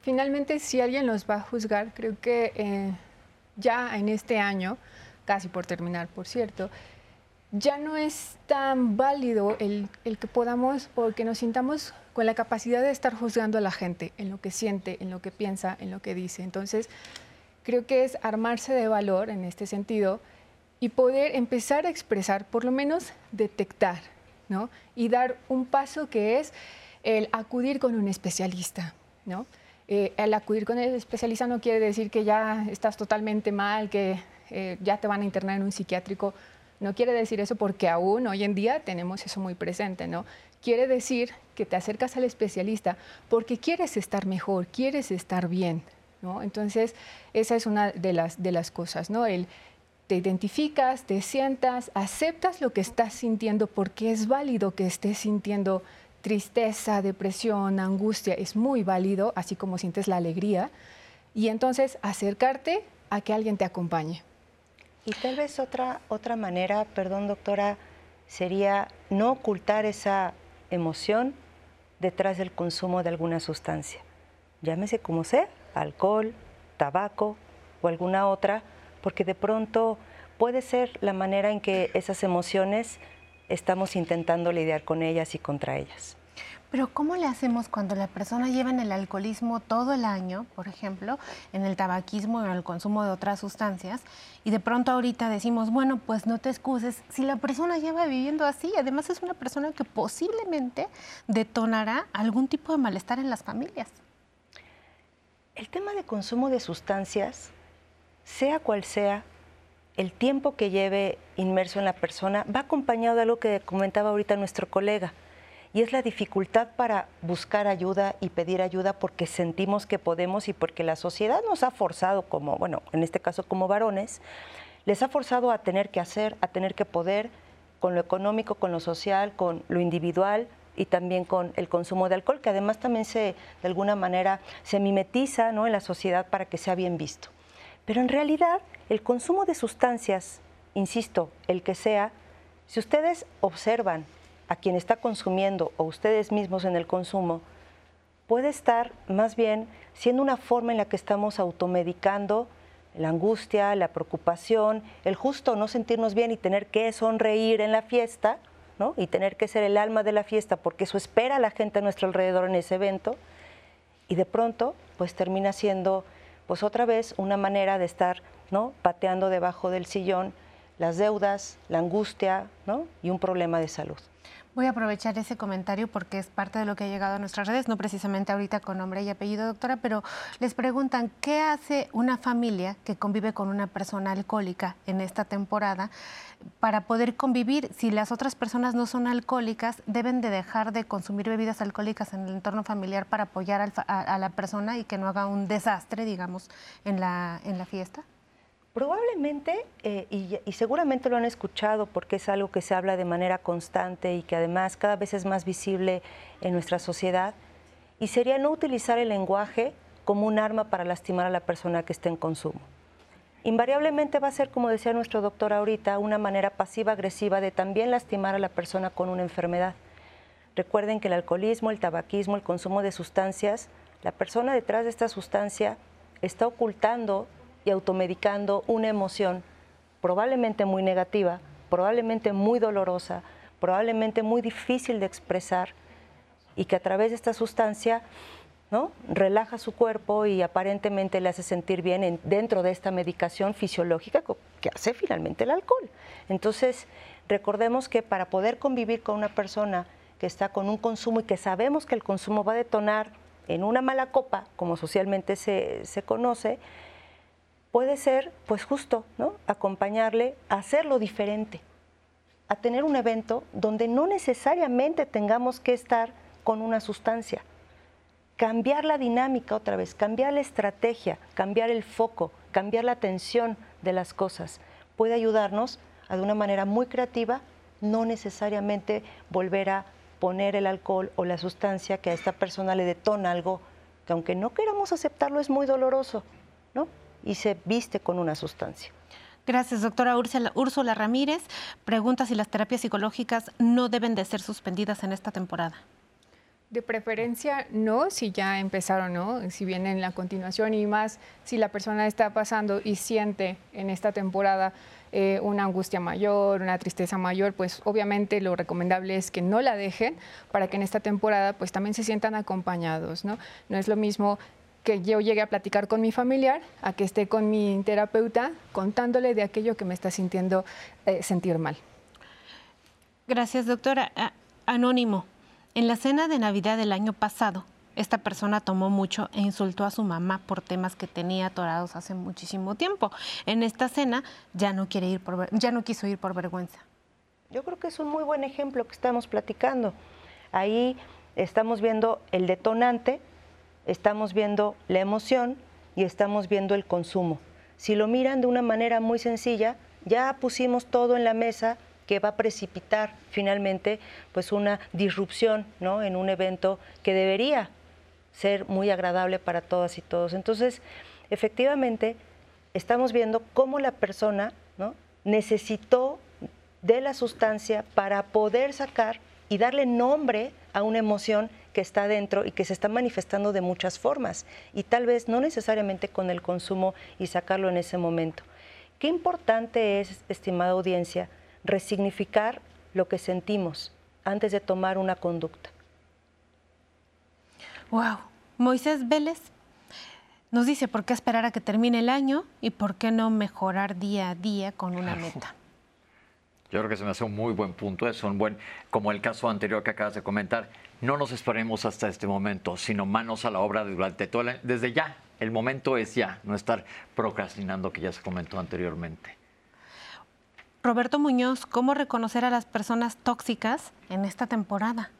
finalmente, si alguien los va a juzgar, creo que eh, ya en este año casi por terminar, por cierto, ya no es tan válido el, que podamos o que nos sintamos con la capacidad de estar juzgando a la gente en lo que siente, en lo que piensa, en lo que dice. Entonces, creo que es armarse de valor en este sentido y poder empezar a expresar, por lo menos detectar, ¿no? Y dar un paso que es el acudir con un especialista, ¿no? Eh, el acudir con el especialista no quiere decir que ya estás totalmente mal, que eh, ya te van a internar en un psiquiátrico. No quiere decir eso porque aún hoy en día tenemos eso muy presente, ¿no? Quiere decir que te acercas al especialista porque quieres estar mejor, quieres estar bien, ¿no? Entonces, esa es una de las, de las cosas, ¿no? El, te identificas, te sientas, aceptas lo que estás sintiendo porque es válido que estés sintiendo tristeza, depresión, angustia, es muy válido, así como sientes la alegría. Y entonces acercarte a que alguien te acompañe. Y tal vez otra, otra manera, perdón doctora, sería no ocultar esa emoción detrás del consumo de alguna sustancia. Llámese como sea, alcohol, tabaco o alguna otra, porque de pronto puede ser la manera en que esas emociones estamos intentando lidiar con ellas y contra ellas. Pero ¿cómo le hacemos cuando la persona lleva en el alcoholismo todo el año, por ejemplo, en el tabaquismo, en el consumo de otras sustancias, y de pronto ahorita decimos, bueno, pues no te excuses, si la persona lleva viviendo así, además es una persona que posiblemente detonará algún tipo de malestar en las familias? El tema de consumo de sustancias, sea cual sea, el tiempo que lleve inmerso en la persona va acompañado de algo que comentaba ahorita nuestro colega y es la dificultad para buscar ayuda y pedir ayuda porque sentimos que podemos y porque la sociedad nos ha forzado como, bueno, en este caso como varones, les ha forzado a tener que hacer, a tener que poder con lo económico, con lo social, con lo individual y también con el consumo de alcohol, que además también se, de alguna manera, se mimetiza ¿no? en la sociedad para que sea bien visto. Pero en realidad, el consumo de sustancias, insisto, el que sea, si ustedes observan a quien está consumiendo o ustedes mismos en el consumo, puede estar más bien siendo una forma en la que estamos automedicando la angustia, la preocupación, el justo no sentirnos bien y tener que sonreír en la fiesta, ¿no? y tener que ser el alma de la fiesta, porque eso espera la gente a nuestro alrededor en ese evento, y de pronto, pues termina siendo, pues otra vez, una manera de estar, ¿no? pateando debajo del sillón las deudas, la angustia, ¿no? y un problema de salud. Voy a aprovechar ese comentario porque es parte de lo que ha llegado a nuestras redes, no precisamente ahorita con nombre y apellido, doctora, pero les preguntan, ¿qué hace una familia que convive con una persona alcohólica en esta temporada para poder convivir? Si las otras personas no son alcohólicas, deben de dejar de consumir bebidas alcohólicas en el entorno familiar para apoyar a, la persona y que no haga un desastre, digamos, en la, en la fiesta. Probablemente, eh, y, seguramente lo han escuchado porque es algo que se habla de manera constante y que además cada vez es más visible en nuestra sociedad, y sería no utilizar el lenguaje como un arma para lastimar a la persona que esté en consumo. Invariablemente va a ser, como decía nuestro doctor ahorita, una manera pasiva-agresiva de también lastimar a la persona con una enfermedad. Recuerden que el alcoholismo, el tabaquismo, el consumo de sustancias, la persona detrás de esta sustancia está ocultando y automedicando una emoción probablemente muy negativa, probablemente muy dolorosa, probablemente muy difícil de expresar y que a través de esta sustancia ¿no? relaja su cuerpo y aparentemente le hace sentir bien dentro de esta medicación fisiológica que hace finalmente el alcohol. Entonces, recordemos que para poder convivir con una persona que está con un consumo y que sabemos que el consumo va a detonar en una mala copa, como socialmente se, se conoce, puede ser, pues justo, ¿no? Acompañarle a hacerlo diferente, a tener un evento donde no necesariamente tengamos que estar con una sustancia. Cambiar la dinámica otra vez, cambiar la estrategia, cambiar el foco, cambiar la atención de las cosas. Puede ayudarnos a de una manera muy creativa, no necesariamente volver a poner el alcohol o la sustancia que a esta persona le detona algo que aunque no queramos aceptarlo es muy doloroso, ¿no? Y se viste con una sustancia. Gracias, doctora Úrsula, Ramírez. Pregunta si las terapias psicológicas no deben de ser suspendidas en esta temporada. De preferencia no, si ya empezaron, ¿no? Si vienen la continuación y más si la persona está pasando y siente en esta temporada eh, una angustia mayor, una tristeza mayor, pues obviamente lo recomendable es que no la dejen para que en esta temporada pues también se sientan acompañados, ¿no? No es lo mismo que yo llegue a platicar con mi familiar, a que esté con mi terapeuta contándole de aquello que me está sintiendo eh, sentir mal. Gracias, doctora. Anónimo, en la cena de Navidad del año pasado, esta persona tomó mucho e insultó a su mamá por temas que tenía atorados hace muchísimo tiempo. En esta cena ya no quiere ir por ya no quiso ir por vergüenza. Yo creo que es un muy buen ejemplo que estamos platicando. Ahí estamos viendo el detonante estamos viendo la emoción y estamos viendo el consumo. Si lo miran de una manera muy sencilla, ya pusimos todo en la mesa que va a precipitar finalmente pues una disrupción ¿no? en un evento que debería ser muy agradable para todas y todos. Entonces, efectivamente, estamos viendo cómo la persona ¿no? necesitó de la sustancia para poder sacar y darle nombre a una emoción que está dentro y que se está manifestando de muchas formas y tal vez no necesariamente con el consumo y sacarlo en ese momento. Qué importante es, estimada audiencia, resignificar lo que sentimos antes de tomar una conducta. Wow. Moisés Vélez nos dice por qué esperar a que termine el año y por qué no mejorar día a día con una meta. Yo creo que se me hace un muy buen punto, es un buen, como el caso anterior que acabas de comentar, no nos esperemos hasta este momento, sino manos a la obra durante todo el, desde ya. El momento es ya, no estar procrastinando que ya se comentó anteriormente. Roberto Muñoz, ¿cómo reconocer a las personas tóxicas en esta temporada?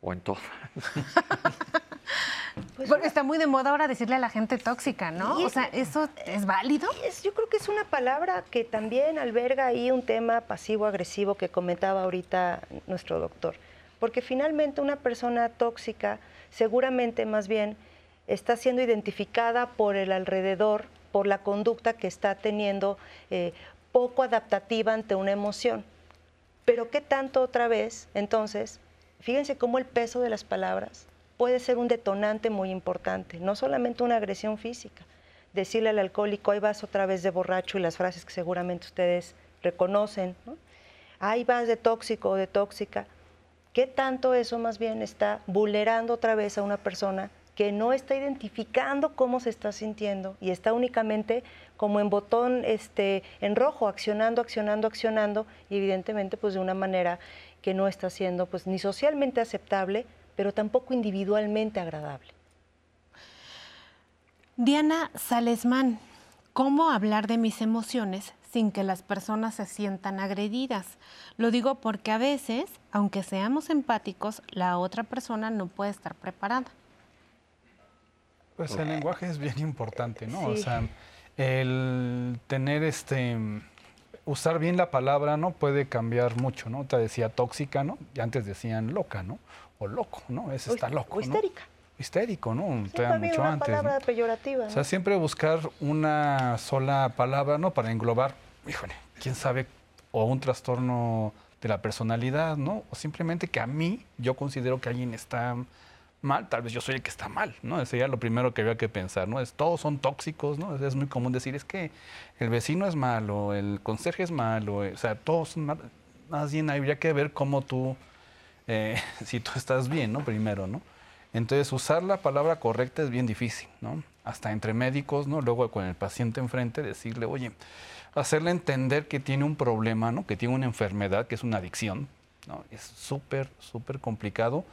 O en todo. Pues Porque está muy de moda ahora decirle a la gente tóxica, ¿no? o sea, ¿eso es válido? yo creo que es una palabra que también alberga ahí un tema pasivo-agresivo que comentaba ahorita nuestro doctor. Porque finalmente una persona tóxica seguramente más bien está siendo identificada por el alrededor, por la conducta que está teniendo eh, poco adaptativa ante una emoción. Pero ¿qué tanto otra vez? Entonces, fíjense cómo el peso de las palabras puede ser un detonante muy importante, no solamente una agresión física. Decirle al alcohólico, ahí vas otra vez de borracho y las frases que seguramente ustedes reconocen, ahí vas de tóxico o de tóxica. ¿Qué tanto eso más bien está vulnerando otra vez a una persona que no está identificando cómo se está sintiendo y está únicamente como en botón este, en rojo, accionando, accionando, accionando, y evidentemente pues de una manera que no está siendo pues ni socialmente aceptable, pero tampoco individualmente agradable. Diana Salesman, ¿cómo hablar de mis emociones sin que las personas se sientan agredidas? Lo digo porque a veces, aunque seamos empáticos, la otra persona no puede estar preparada. Pues el lenguaje es bien importante, ¿no? O sea, el tener este usar bien la palabra, ¿no? Puede cambiar mucho, ¿no? Te decía tóxica, ¿no? Y antes decían loca, ¿no? O loco, ¿no? Ese está loco. O histérica. Histérico, ¿no? Sí, mucho una antes. palabra peyorativa. O sea, siempre buscar una sola palabra, ¿no? Para englobar, híjole, quién sabe, o un trastorno de la personalidad, ¿no? O simplemente que a mí yo considero que alguien está mal, tal vez yo soy el que está mal, ¿no? Ese sería lo primero que había que pensar, ¿no? Es, todos son tóxicos, ¿no? Es, muy común decir, es que el vecino es malo, el conserje es malo, o sea, todos son mal. Más bien habría que ver cómo tú, eh, si tú estás bien, ¿no? Primero, ¿no? Entonces, usar la palabra correcta es bien difícil, ¿no? Hasta entre médicos, ¿no? Luego con el paciente enfrente, decirle, oye, hacerle entender que tiene un problema, ¿no? Que tiene una enfermedad, que es una adicción, ¿no? Es súper, súper complicado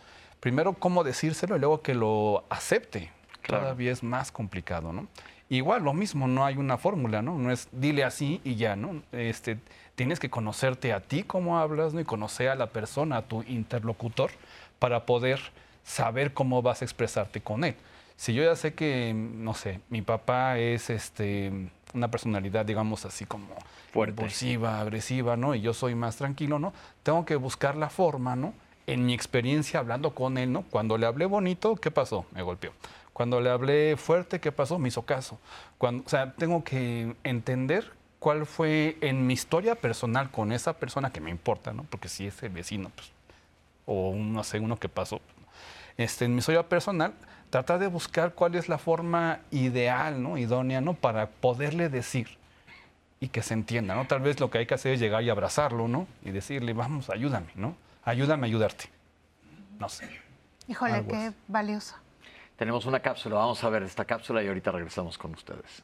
primero cómo decírselo y luego que lo acepte. Todavía es más complicado, ¿no? Igual, lo mismo, no hay una fórmula, ¿no? No es dile así y ya, ¿no? Este, tienes que conocerte a ti cómo hablas, ¿no? Y conocer a la persona, a tu interlocutor, para poder saber cómo vas a expresarte con él. Si yo ya sé que, no sé, mi papá es este, una personalidad, digamos así como impulsiva, agresiva, ¿no? Y yo soy más tranquilo, ¿no? Tengo que buscar la forma, ¿no? en mi experiencia hablando con él, ¿no? Cuando le hablé bonito, ¿qué pasó? Me golpeó. Cuando le hablé fuerte, ¿qué pasó? Me hizo caso. Cuando, o sea, tengo que entender cuál fue en mi historia personal con esa persona que me importa, ¿no? Porque si es el vecino, pues, o no sé, uno que pasó. Este, en mi historia personal, tratar de buscar cuál es la forma ideal, ¿no? Idónea, ¿no? Para poderle decir y que se entienda, ¿no? Tal vez lo que hay que hacer es llegar y abrazarlo, ¿no? Y decirle, vamos, ayúdame, ¿no? ayúdame a ayudarte. No sé. Híjole, qué valioso. Tenemos una cápsula, vamos a ver esta cápsula y ahorita regresamos con ustedes.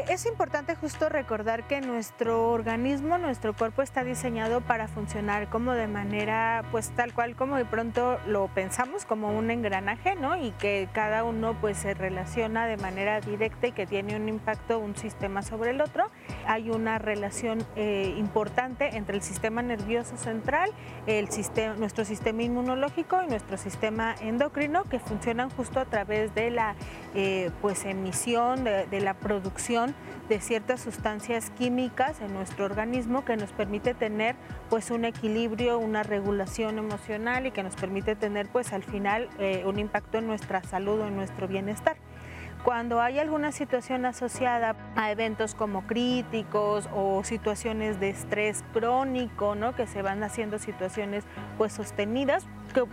Eh, es importante justo recordar que nuestro organismo, nuestro cuerpo está diseñado para funcionar como de manera, pues tal cual como de pronto lo pensamos, como un engranaje, ¿no? Y que cada uno pues se relaciona de manera directa y que tiene un impacto, un sistema sobre el otro. hay una relación eh, importante entre el sistema nervioso central, el sistema, nuestro sistema inmunológico y nuestro sistema endocrino que funcionan justo a través de la eh, pues, emisión, de, de la producción de ciertas sustancias químicas en nuestro organismo que nos permite tener pues un equilibrio, una regulación emocional y que nos permite tener pues al final eh, un impacto en nuestra salud o en nuestro bienestar. Cuando hay alguna situación asociada a eventos como críticos o situaciones de estrés crónico, ¿no? que se van haciendo situaciones pues sostenidas,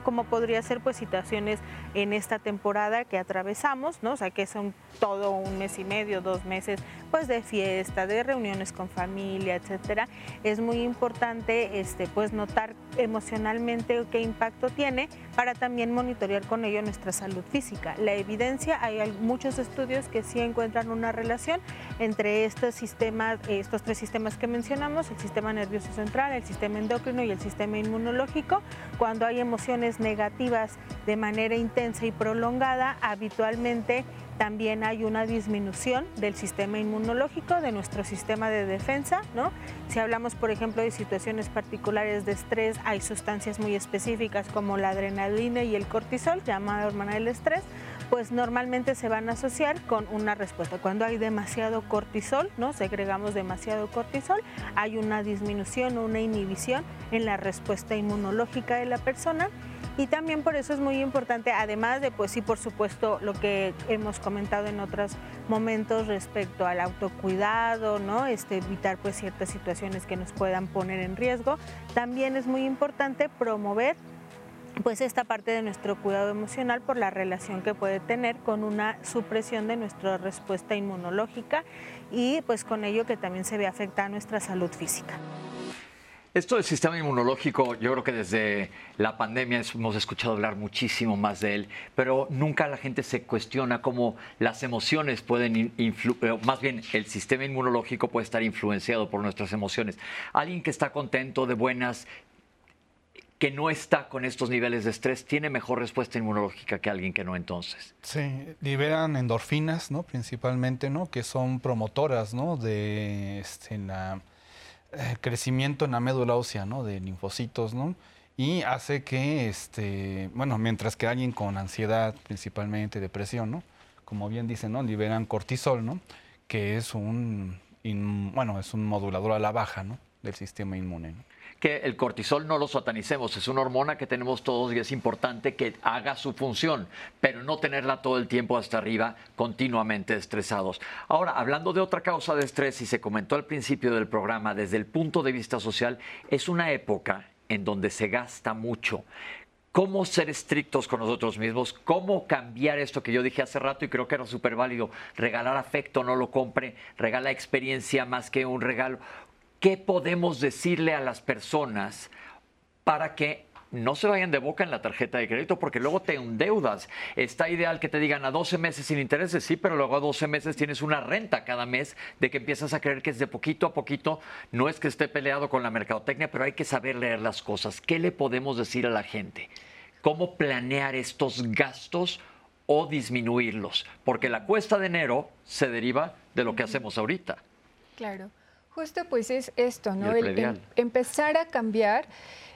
como podría ser pues situaciones en esta temporada que atravesamos, ¿no? O sea, que son todo un mes y medio, dos meses, pues de fiesta, de reuniones con familia, etcétera. Es muy importante este pues notar emocionalmente qué impacto tiene para también monitorear con ello nuestra salud física. La evidencia, hay muchos estudios que sí encuentran una relación entre estos sistemas, estos tres sistemas que mencionamos, el sistema nervioso central, el sistema endocrino y el sistema inmunológico, cuando hay emociones negativas de manera intensa y prolongada, habitualmente también hay una disminución del sistema inmunológico, de nuestro sistema de defensa, ¿no? Si hablamos, por ejemplo, de situaciones particulares de estrés, hay sustancias muy específicas como la adrenalina y el cortisol, llamada hormona del estrés, pues normalmente se van a asociar con una respuesta. Cuando hay demasiado cortisol, ¿no? Segregamos demasiado cortisol, hay una disminución o una inhibición en la respuesta inmunológica de la persona. Y también por eso es muy importante, además de, pues sí, por supuesto, lo que hemos comentado en otros momentos respecto al autocuidado, ¿no? Este, evitar pues ciertas situaciones que nos puedan poner en riesgo, también es muy importante promover pues esta parte de nuestro cuidado emocional por la relación que puede tener con una supresión de nuestra respuesta inmunológica y pues con ello que también se ve afectada nuestra salud física. Esto del sistema inmunológico, yo creo que desde la pandemia hemos escuchado hablar muchísimo más de él, pero nunca la gente se cuestiona cómo las emociones pueden influir, más bien el sistema inmunológico puede estar influenciado por nuestras emociones. Alguien que está contento, de buenas, que no está con estos niveles de estrés tiene mejor respuesta inmunológica que alguien que no entonces. Sí, liberan endorfinas, ¿no? Principalmente, ¿no? Que son promotoras, ¿no? De este, la, eh, crecimiento en la médula ósea, ¿no? De linfocitos, ¿no? Y hace que, este, bueno, mientras que alguien con ansiedad, principalmente depresión, ¿no? Como bien dicen, ¿no? Liberan cortisol, ¿no? Que es un, bueno, es un modulador a la baja, ¿no? Del sistema inmune. Que el cortisol no lo satanicemos, es una hormona que tenemos todos y es importante que haga su función, pero no tenerla todo el tiempo hasta arriba, continuamente estresados. Ahora, hablando de otra causa de estrés, y se comentó al principio del programa, desde el punto de vista social, es una época en donde se gasta mucho. Cómo ser estrictos con nosotros mismos, cómo cambiar esto que yo dije hace rato y creo que era súper válido, regalar afecto, no lo compre, regala experiencia más que un regalo. ¿Qué podemos decirle a las personas para que no se vayan de boca en la tarjeta de crédito porque luego te endeudas. Está ideal que te digan a 12 meses sin intereses, sí, pero luego a 12 meses tienes una renta cada mes de que empiezas a creer que es de poquito a poquito. No es que esté peleado con la mercadotecnia, pero hay que saber leer las cosas. ¿Qué le podemos decir a la gente? ¿Cómo planear estos gastos o disminuirlos? Porque la cuesta de enero se deriva de lo que hacemos ahorita. Claro. Justo pues es esto, ¿no? El, em, empezar a cambiar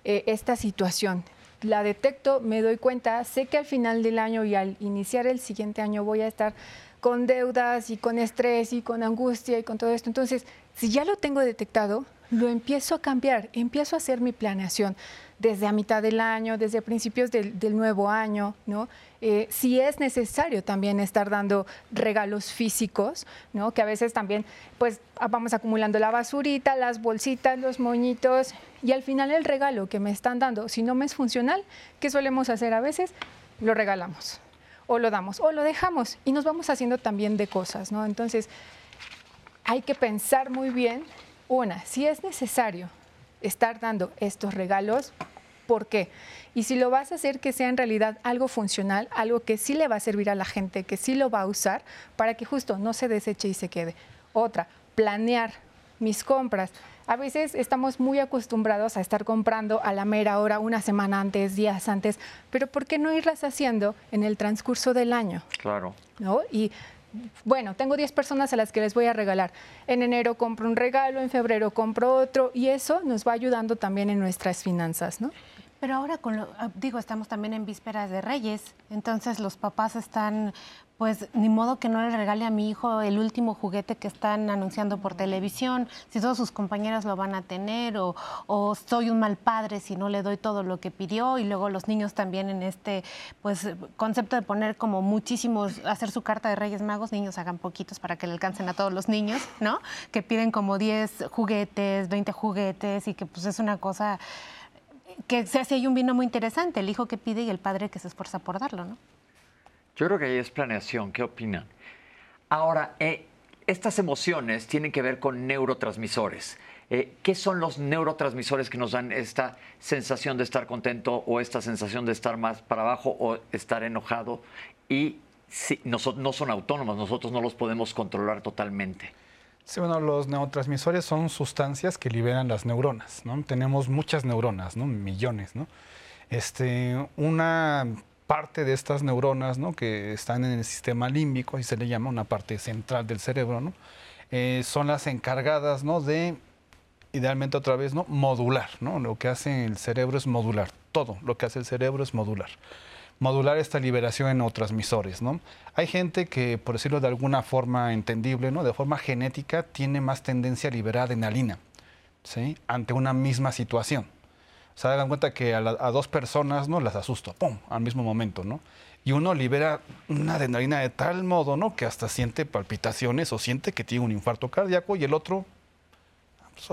eh, esta situación. La detecto, me doy cuenta, sé que al final del año y al iniciar el siguiente año voy a estar con deudas y con estrés y con angustia y con todo esto. Entonces, si ya lo tengo detectado, lo empiezo a cambiar, empiezo a hacer mi planeación desde a mitad del año, desde principios del, nuevo año, ¿no? Eh, si es necesario también estar dando regalos físicos, ¿no? que a veces también pues vamos acumulando la basurita, las bolsitas, los moñitos y al final el regalo que me están dando, si no me es funcional, ¿qué solemos hacer a veces? Lo regalamos o lo damos o lo dejamos y nos vamos haciendo también de cosas, ¿no? Entonces hay que pensar muy bien, una, si es necesario estar dando estos regalos, ¿por qué? Y si lo vas a hacer que sea en realidad algo funcional, algo que sí le va a servir a la gente, que sí lo va a usar, para que justo no se deseche y se quede. Otra, planear mis compras. A veces estamos muy acostumbrados a estar comprando a la mera hora, una semana antes, días antes, pero ¿por qué no irlas haciendo en el transcurso del año? Claro. ¿No? Y bueno, tengo 10 personas a las que les voy a regalar. En enero compro un regalo, en febrero compro otro y eso nos va ayudando también en nuestras finanzas, ¿no? Pero ahora, con lo, ah, digo, estamos también en vísperas de Reyes, entonces los papás están, pues, ni modo que no le regale a mi hijo el último juguete que están anunciando por televisión, si todos sus compañeros lo van a tener, o, o soy un mal padre si no le doy todo lo que pidió, y luego los niños también en este, pues, concepto de poner como muchísimos, hacer su carta de Reyes Magos, niños hagan poquitos para que le alcancen a todos los niños, ¿no? Que piden como 10 juguetes, 20 juguetes, y que pues es una cosa que se hace ahí un vino muy interesante, el hijo que pide y el padre que se esfuerza por darlo, ¿no? Yo creo que ahí es planeación. ¿Qué opinan? Ahora, eh, estas emociones tienen que ver con neurotransmisores. Eh, ¿Qué son los neurotransmisores que nos dan esta sensación de estar contento o esta sensación de estar más para abajo o estar enojado? Y si, no son autónomos, nosotros no los podemos controlar totalmente. Sí, bueno, los neurotransmisores son sustancias que liberan las neuronas, ¿no? Tenemos muchas neuronas, ¿no? Millones, ¿no? Este, una parte de estas neuronas, ¿no? Que están en el sistema límbico, y se le llama una parte central del cerebro, ¿no? Eh, son las encargadas, ¿no? De, idealmente otra vez, ¿no? Modular, ¿no? Lo que hace el cerebro es modular. Todo lo que hace el cerebro es modular modular esta liberación en neurotransmisores. ¿no? Hay gente que, por decirlo de alguna forma entendible, ¿no? de forma genética, tiene más tendencia a liberar adrenalina ¿sí? ante una misma situación. Se dan cuenta que a, dos personas ¿no? las asusta, ¡pum!, al mismo momento. ¿no? Y uno libera una adrenalina de tal modo ¿no? que hasta siente palpitaciones o siente que tiene un infarto cardíaco y el otro pues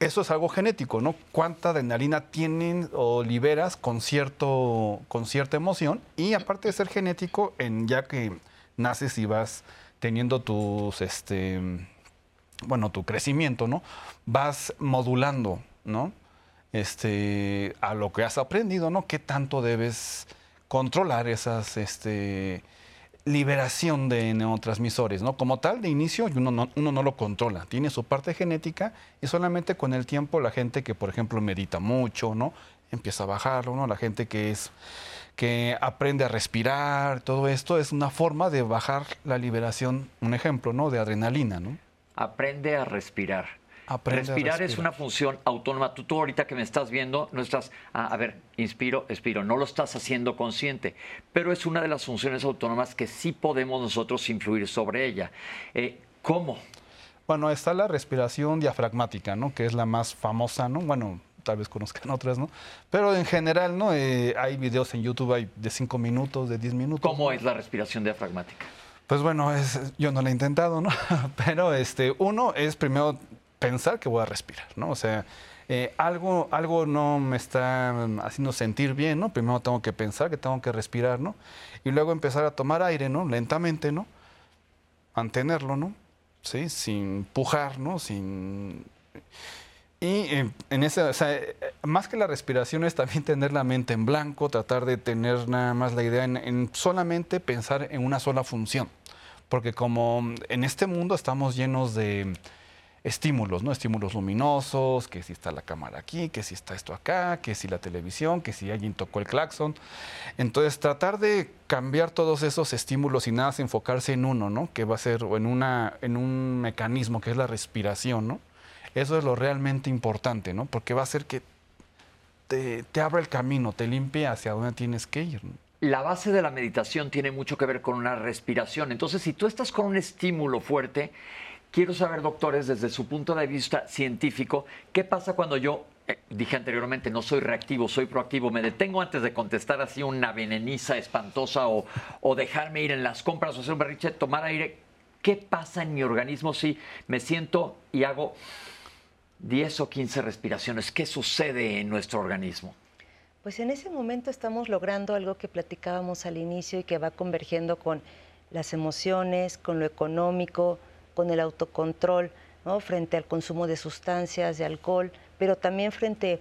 Eso es algo genético, ¿no? ¿Cuánta adrenalina tienen o liberas con, cierto, con cierta emoción? Y aparte de ser genético, en, ya que naces y vas teniendo tus, este, bueno, tu crecimiento, ¿no? Vas modulando, ¿no? Este, a lo que has aprendido, ¿no? ¿Qué tanto debes controlar esas, este, liberación de neurotransmisores, ¿no? Como tal, de inicio uno no, uno no lo controla, tiene su parte genética y solamente con el tiempo la gente que, por ejemplo, medita mucho, ¿no? Empieza a bajarlo, ¿no? La gente que es que aprende a respirar, todo esto es una forma de bajar la liberación, un ejemplo, ¿no? De adrenalina, ¿no? Aprende a respirar. Respirar, es una función autónoma. Tú, tú ahorita que me estás viendo, no estás, ah, a ver, inspiro, expiro, no lo estás haciendo consciente, pero es una de las funciones autónomas que sí podemos nosotros influir sobre ella. Eh, ¿Cómo? Bueno, está la respiración diafragmática, ¿no? Que es la más famosa, ¿no? Bueno, tal vez conozcan otras, ¿no? Pero en general, ¿no? Eh, hay videos en YouTube hay de 5 minutos, de 10 minutos. ¿Cómo es la respiración diafragmática? Pues bueno, es, yo no la he intentado, ¿no? Pero este, uno es primero pensar que voy a respirar, ¿no? O sea, eh, algo, algo no me está haciendo sentir bien, ¿no? Primero tengo que pensar que tengo que respirar, ¿no? Y luego empezar a tomar aire, ¿no? Lentamente, ¿no? Mantenerlo, ¿no? ¿Sí? Sin pujar, ¿no? Sin... Y en, ese, o sea, eh, más que la respiración es también tener la mente en blanco, tratar de tener nada más la idea en solamente pensar en una sola función. Porque como en este mundo estamos llenos de estímulos, ¿no? Estímulos luminosos, que si está la cámara aquí, que si está esto acá, que si la televisión, que si alguien tocó el claxon. Entonces, tratar de cambiar todos esos estímulos y nada más enfocarse en uno, ¿no? Que va a ser, en, una, en un mecanismo que es la respiración, ¿no? Eso es lo realmente importante, ¿no? Porque va a hacer que te, te abra el camino, te limpie hacia donde tienes que ir. La base de la meditación tiene mucho que ver con una respiración. Entonces, si tú estás con un estímulo fuerte, Quiero saber, doctores, desde su punto de vista científico, ¿qué pasa cuando yo, eh, dije anteriormente, no soy reactivo, soy proactivo, me detengo antes de contestar así una veneniza espantosa o, o dejarme ir en las compras o hacer un berriche, tomar aire? ¿Qué pasa en mi organismo si me siento y hago 10 o 15 respiraciones? ¿Qué sucede en nuestro organismo? Pues en ese momento estamos logrando algo que platicábamos al inicio y que va convergiendo con las emociones, con lo económico, con el autocontrol frente al consumo de sustancias, de alcohol, pero también frente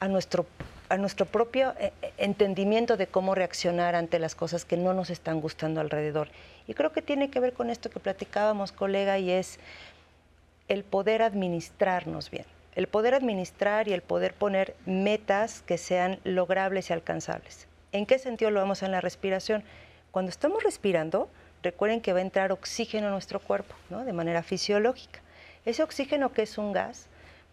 a nuestro, a nuestro propio eh, eh, entendimiento de cómo reaccionar ante las cosas que no nos están gustando alrededor. Y creo que tiene que ver con esto que platicábamos, colega, y es el poder administrarnos bien. El poder administrar y el poder poner metas que sean logrables y alcanzables. ¿En qué sentido lo vemos en la respiración? Cuando estamos respirando, recuerden que va a entrar oxígeno a nuestro cuerpo, ¿no? De manera fisiológica. Ese oxígeno que es un gas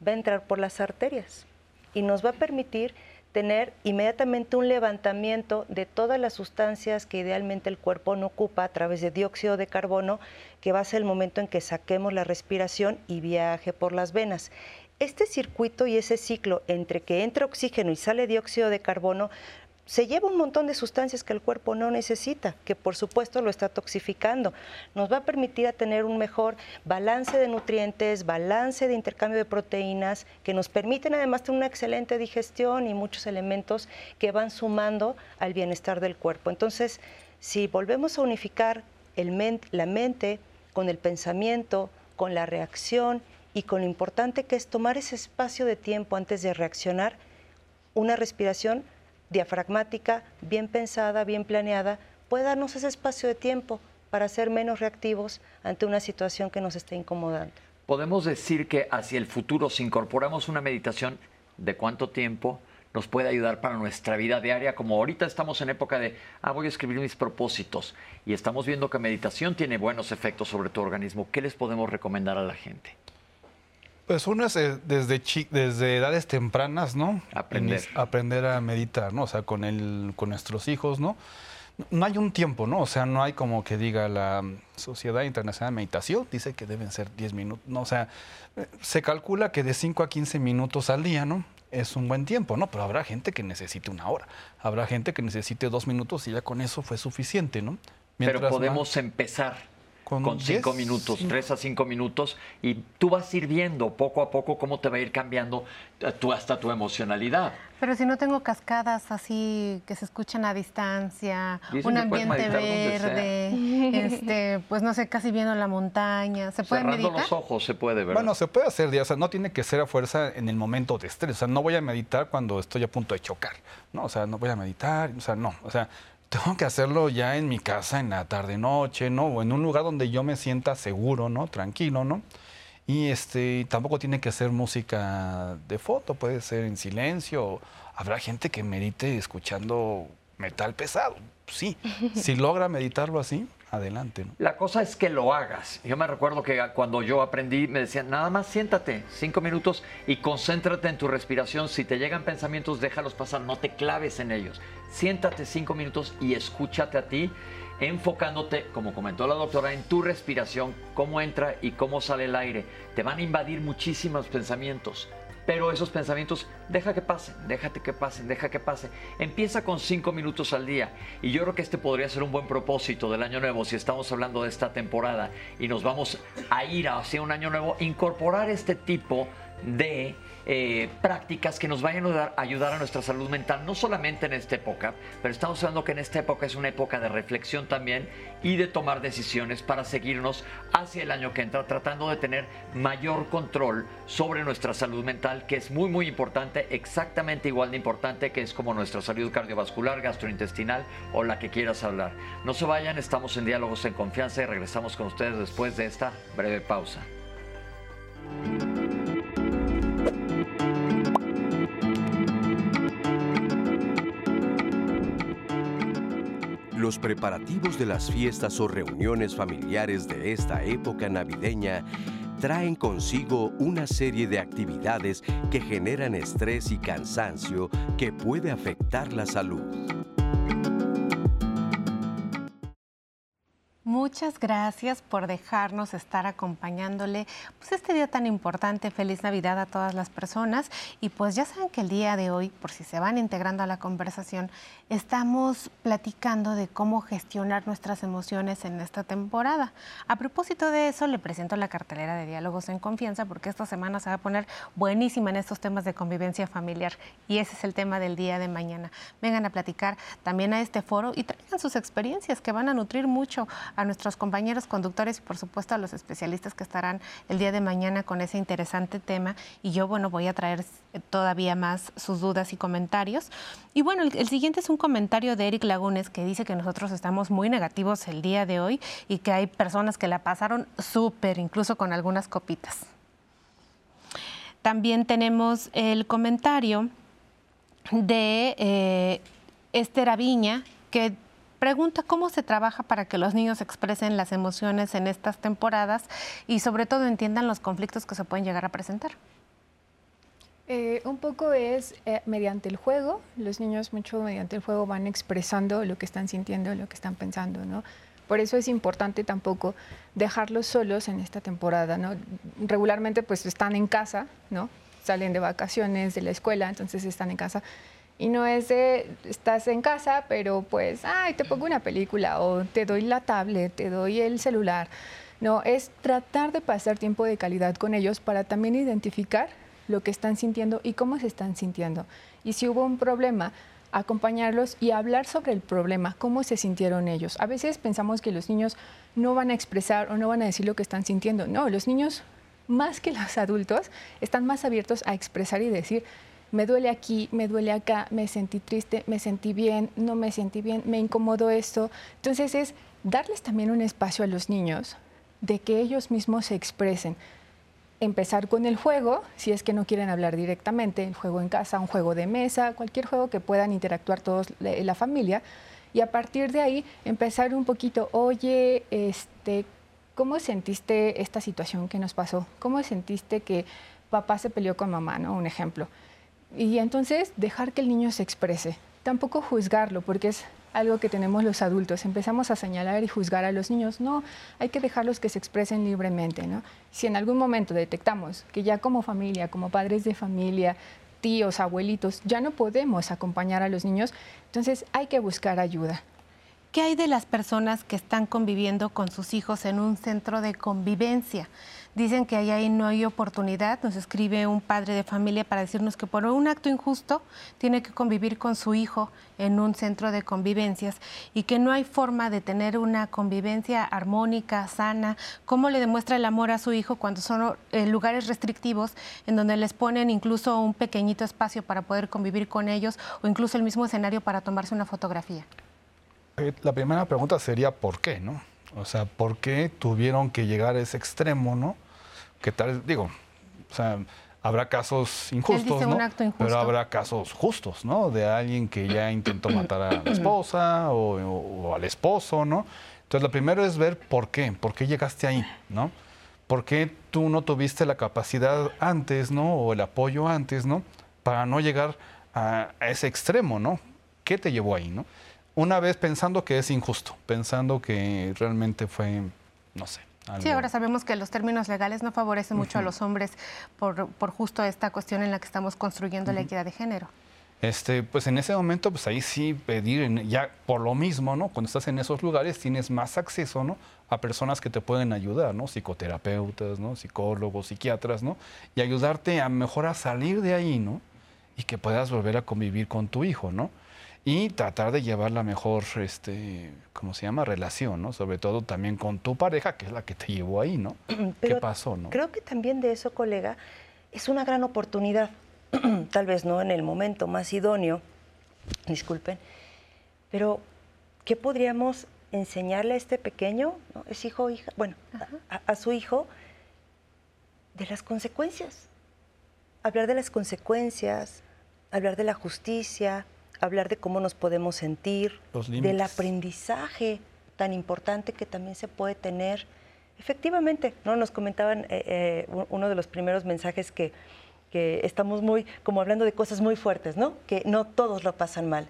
va a entrar por las arterias y nos va a permitir tener inmediatamente un levantamiento de todas las sustancias que idealmente el cuerpo no ocupa a través de dióxido de carbono, que va a ser el momento en que saquemos la respiración y viaje por las venas. Este circuito y ese ciclo entre que entra oxígeno y sale dióxido de carbono se lleva un montón de sustancias que el cuerpo no necesita, que por supuesto lo está toxificando. Nos va a permitir a tener un mejor balance de nutrientes, balance de intercambio de proteínas, que nos permiten además tener una excelente digestión y muchos elementos que van sumando al bienestar del cuerpo. Entonces, si volvemos a unificar el la mente con el pensamiento, con la reacción y con lo importante que es tomar ese espacio de tiempo antes de reaccionar, una respiración diafragmática, bien pensada, bien planeada, puede darnos ese espacio de tiempo para ser menos reactivos ante una situación que nos está incomodando. Podemos decir que hacia el futuro, si incorporamos una meditación, ¿de cuánto tiempo nos puede ayudar para nuestra vida diaria? Como ahorita estamos en época de, ah, voy a escribir mis propósitos y estamos viendo que meditación tiene buenos efectos sobre tu organismo. ¿Qué les podemos recomendar a la gente? Pues uno es eh, desde, desde edades tempranas, ¿no? Aprender. aprender a meditar, ¿no? O sea, con, el, con nuestros hijos, ¿no? No hay un tiempo, ¿no? O sea, no hay como que diga la Sociedad Internacional de Meditación, dice que deben ser 10 minutos, ¿no? O sea, eh, se calcula que de 5 a 15 minutos al día, ¿no? Es un buen tiempo, ¿no? Pero habrá gente que necesite una hora, habrá gente que necesite dos minutos y ya con eso fue suficiente, ¿no? Pero podemos empezar con, cinco minutos, tres a cinco minutos, y tú vas a ir viendo poco a poco cómo te va a ir cambiando eh, tu, hasta tu emocionalidad. Pero si no tengo cascadas así que se escuchan a distancia, un ambiente verde, este, pues no sé, casi viendo la montaña, ¿se puede Cerrando meditar? los ojos se puede, ver. Bueno, se puede hacer, o sea, no tiene que ser a fuerza en el momento de estrés, o sea, no voy a meditar cuando estoy a punto de chocar, ¿no? O sea, no voy a meditar, o sea, no, o sea, tengo que hacerlo ya en mi casa, en la tarde-noche, ¿no? O en un lugar donde yo me sienta seguro, ¿no? Tranquilo, ¿no? Y este, tampoco tiene que ser música de foto, puede ser en silencio. Habrá gente que medite escuchando metal pesado. Sí, si logra meditarlo así, adelante. La cosa es que lo hagas. Yo me recuerdo que cuando yo aprendí me decían, nada más siéntate cinco minutos y concéntrate en tu respiración. Si te llegan pensamientos, déjalos pasar, no te claves en ellos. Siéntate cinco minutos y escúchate a ti, enfocándote, como comentó la doctora, en tu respiración, cómo entra y cómo sale el aire. Te van a invadir muchísimos pensamientos pero esos pensamientos, deja que pasen, déjate que pasen, deja que pase. Empieza con cinco minutos al día. Y yo creo que este podría ser un buen propósito del año nuevo, si estamos hablando de esta temporada y nos vamos a ir hacia un año nuevo, incorporar este tipo de eh, prácticas que nos vayan a ayudar, a nuestra salud mental, no solamente en esta época, pero estamos hablando que en esta época es una época de reflexión también y de tomar decisiones para seguirnos hacia el año que entra, tratando de tener mayor control sobre nuestra salud mental, que es muy, muy importante, exactamente igual de importante que es como nuestra salud cardiovascular, gastrointestinal o la que quieras hablar. No se vayan, estamos en diálogos en confianza y regresamos con ustedes después de esta breve pausa. Los preparativos de las fiestas o reuniones familiares de esta época navideña traen consigo una serie de actividades que generan estrés y cansancio que puede afectar la salud. Muchas gracias por dejarnos estar acompañándole pues este día tan importante. Feliz Navidad a todas las personas. Y pues ya saben que el día de hoy, por si se van integrando a la conversación, estamos platicando de cómo gestionar nuestras emociones en esta temporada. A propósito de eso, le presento la cartelera de Diálogos en Confianza porque esta semana se va a poner buenísima en estos temas de convivencia familiar. Y ese es el tema del día de mañana. Vengan a platicar también a este foro y traigan sus experiencias que van a nutrir mucho a nuestros compañeros conductores y por supuesto a los especialistas que estarán el día de mañana con ese interesante tema. Y yo, bueno, voy a traer todavía más sus dudas y comentarios. Y bueno, el, siguiente es un comentario de Eric Lagunes que dice que nosotros estamos muy negativos el día de hoy y que hay personas que la pasaron súper, incluso con algunas copitas. También tenemos el comentario de eh, Esther Aviña, que Pregunta cómo se trabaja para que los niños expresen las emociones en estas temporadas y sobre todo entiendan los conflictos que se pueden llegar a presentar. Eh, un poco es eh, mediante el juego, los niños mucho mediante el juego van expresando lo que están sintiendo, lo que están pensando, ¿no? Por eso es importante tampoco dejarlos solos en esta temporada, ¿no? Regularmente pues están en casa, ¿no? Salen de vacaciones de la escuela, entonces están en casa. Y no es de, estás en casa, pero pues, ay, te pongo una película o te doy la tablet, te doy el celular. No, es tratar de pasar tiempo de calidad con ellos para también identificar lo que están sintiendo y cómo se están sintiendo. Y si hubo un problema, acompañarlos y hablar sobre el problema, cómo se sintieron ellos. A veces pensamos que los niños no van a expresar o no van a decir lo que están sintiendo. No, los niños, más que los adultos, están más abiertos a expresar y decir, me duele aquí, me duele acá, me sentí triste, me sentí bien, no me sentí bien, me incomodó esto. Entonces es darles también un espacio a los niños de que ellos mismos se expresen empezar con el juego, si es que no quieren hablar directamente, el juego en casa, un juego de mesa, cualquier juego que puedan interactuar todos la familia, y a partir de ahí empezar un poquito, oye, este, ¿cómo sentiste esta situación que nos pasó? ¿Cómo sentiste que papá se peleó con mamá, no? Un ejemplo. Y entonces dejar que el niño se exprese, tampoco juzgarlo, porque es algo que tenemos los adultos. Empezamos a señalar y juzgar a los niños. No, hay que dejarlos que se expresen libremente. ¿no? Si en algún momento detectamos que ya como familia, como padres de familia, tíos, abuelitos, ya no podemos acompañar a los niños, entonces hay que buscar ayuda. ¿Qué hay de las personas que están conviviendo con sus hijos en un centro de convivencia? Dicen que ahí no hay oportunidad. Nos escribe un padre de familia para decirnos que por un acto injusto tiene que convivir con su hijo en un centro de convivencias y que no hay forma de tener una convivencia armónica, sana. ¿Cómo le demuestra el amor a su hijo cuando son eh, lugares restrictivos en donde les ponen incluso un pequeñito espacio para poder convivir con ellos o incluso el mismo escenario para tomarse una fotografía? Eh, la primera pregunta sería ¿por qué, no? O sea, ¿por qué tuvieron que llegar a ese extremo, no? ¿Qué tal? Digo, o sea, habrá casos injustos, ¿no? Pero habrá casos justos, ¿no? De alguien que ya intentó matar a la esposa o, al esposo, ¿no? Entonces, lo primero es ver por qué, por qué llegaste ahí, ¿no? ¿Por qué tú no tuviste la capacidad antes, ¿no? O el apoyo antes, ¿no? Para no llegar a, a ese extremo, ¿no? ¿Qué te llevó ahí, ¿no? Una vez pensando que es injusto, pensando que realmente fue, no sé, Sí, ahora sabemos que los términos legales no favorecen mucho a los hombres por, justo esta cuestión en la que estamos construyendo la equidad de género. Este, pues en ese momento, pues ahí sí pedir, ya por lo mismo, ¿no? Cuando estás en esos lugares tienes más acceso, ¿no? A personas que te pueden ayudar, ¿no? Psicoterapeutas, ¿no? Psicólogos, psiquiatras, ¿no? Y ayudarte a mejor a salir de ahí, ¿no? Y que puedas volver a convivir con tu hijo, ¿no? Y tratar de llevar la mejor, este, ¿cómo se llama? Relación, ¿no? Sobre todo también con tu pareja, que es la que te llevó ahí, ¿no? ¿Qué pasó, no? Creo que también de eso, colega, es una gran oportunidad, tal vez no en el momento más idóneo, disculpen, pero ¿qué podríamos enseñarle a este pequeño, ¿no? es hijo o hija, bueno, a su hijo, de las consecuencias? Hablar de las consecuencias, hablar de la justicia, hablar de cómo nos podemos sentir, del aprendizaje tan importante que también se puede tener. Efectivamente, ¿no? Nos comentaban eh, eh, uno de los primeros mensajes que, que estamos muy, como hablando de cosas muy fuertes, ¿no? Que no todos lo pasan mal.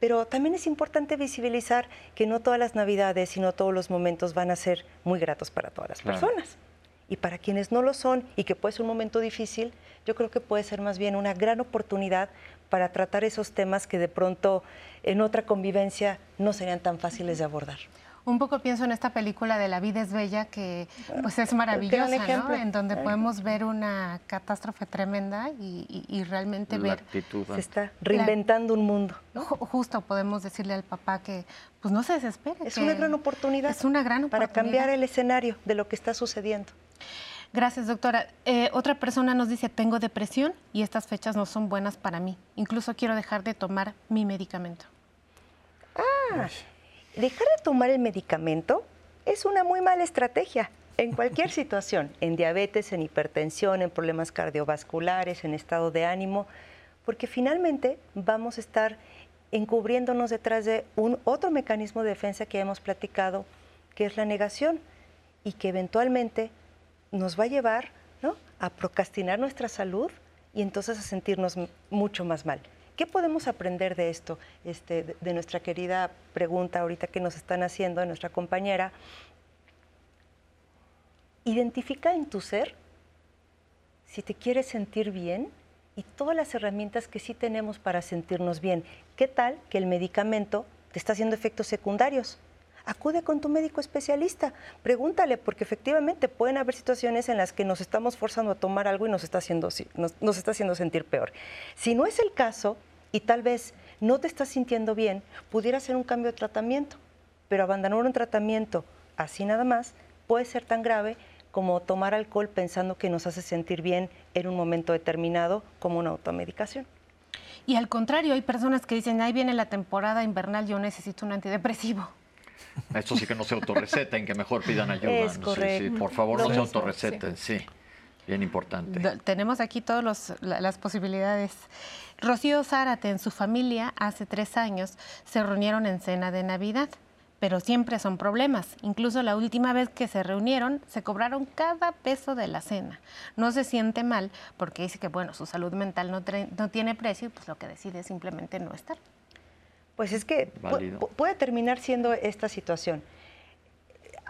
Pero también es importante visibilizar que no todas las navidades y no todos los momentos van a ser muy gratos para todas las personas. Y para quienes no lo son y que puede ser un momento difícil, yo creo que puede ser más bien una gran oportunidad para tratar esos temas que de pronto en otra convivencia no serían tan fáciles de abordar. Un poco pienso en esta película de La vida es bella, que pues es maravillosa, ¿no? En donde podemos ver una catástrofe tremenda y, realmente ver... Se está reinventando un mundo. Justo podemos decirle al papá que pues no se desespere. Es una gran oportunidad. Es una gran oportunidad. Para cambiar el escenario de lo que está sucediendo. Gracias, doctora. Eh, otra persona nos dice, tengo depresión y estas fechas no son buenas para mí. Incluso quiero dejar de tomar mi medicamento. Ah, dejar de tomar el medicamento es una muy mala estrategia en cualquier situación, en diabetes, en hipertensión, en problemas cardiovasculares, en estado de ánimo, porque finalmente vamos a estar encubriéndonos detrás de un otro mecanismo de defensa que hemos platicado, que es la negación, y que eventualmente nos va a llevar a procrastinar nuestra salud y entonces a sentirnos mucho más mal. ¿Qué podemos aprender de esto? Este, de, nuestra querida pregunta ahorita que nos están haciendo, de nuestra compañera. Identifica en tu ser si te quieres sentir bien y todas las herramientas que sí tenemos para sentirnos bien. ¿Qué tal que el medicamento te está haciendo efectos secundarios? Acude con tu médico especialista, pregúntale, porque efectivamente pueden haber situaciones en las que nos estamos forzando a tomar algo y nos está haciendo, nos, está haciendo sentir peor. Si no es el caso y tal vez no te estás sintiendo bien, pudiera ser un cambio de tratamiento, pero abandonar un tratamiento así nada más puede ser tan grave como tomar alcohol pensando que nos hace sentir bien en un momento determinado como una automedicación. Y al contrario, hay personas que dicen, ahí viene la temporada invernal, yo necesito un antidepresivo. Esto sí que no se autorreceten, que mejor pidan ayuda. Es por favor, no, se autorreceten, sí. Bien importante. Tenemos aquí todas las posibilidades. Rocío Zárate en su familia hace tres años se reunieron en cena de Navidad, pero siempre son problemas. Incluso la última vez que se reunieron se cobraron cada peso de la cena. No se siente mal porque dice que bueno, su salud mental no, no tiene precio y pues lo que decide es simplemente no estar. Pues es que puede terminar siendo esta situación.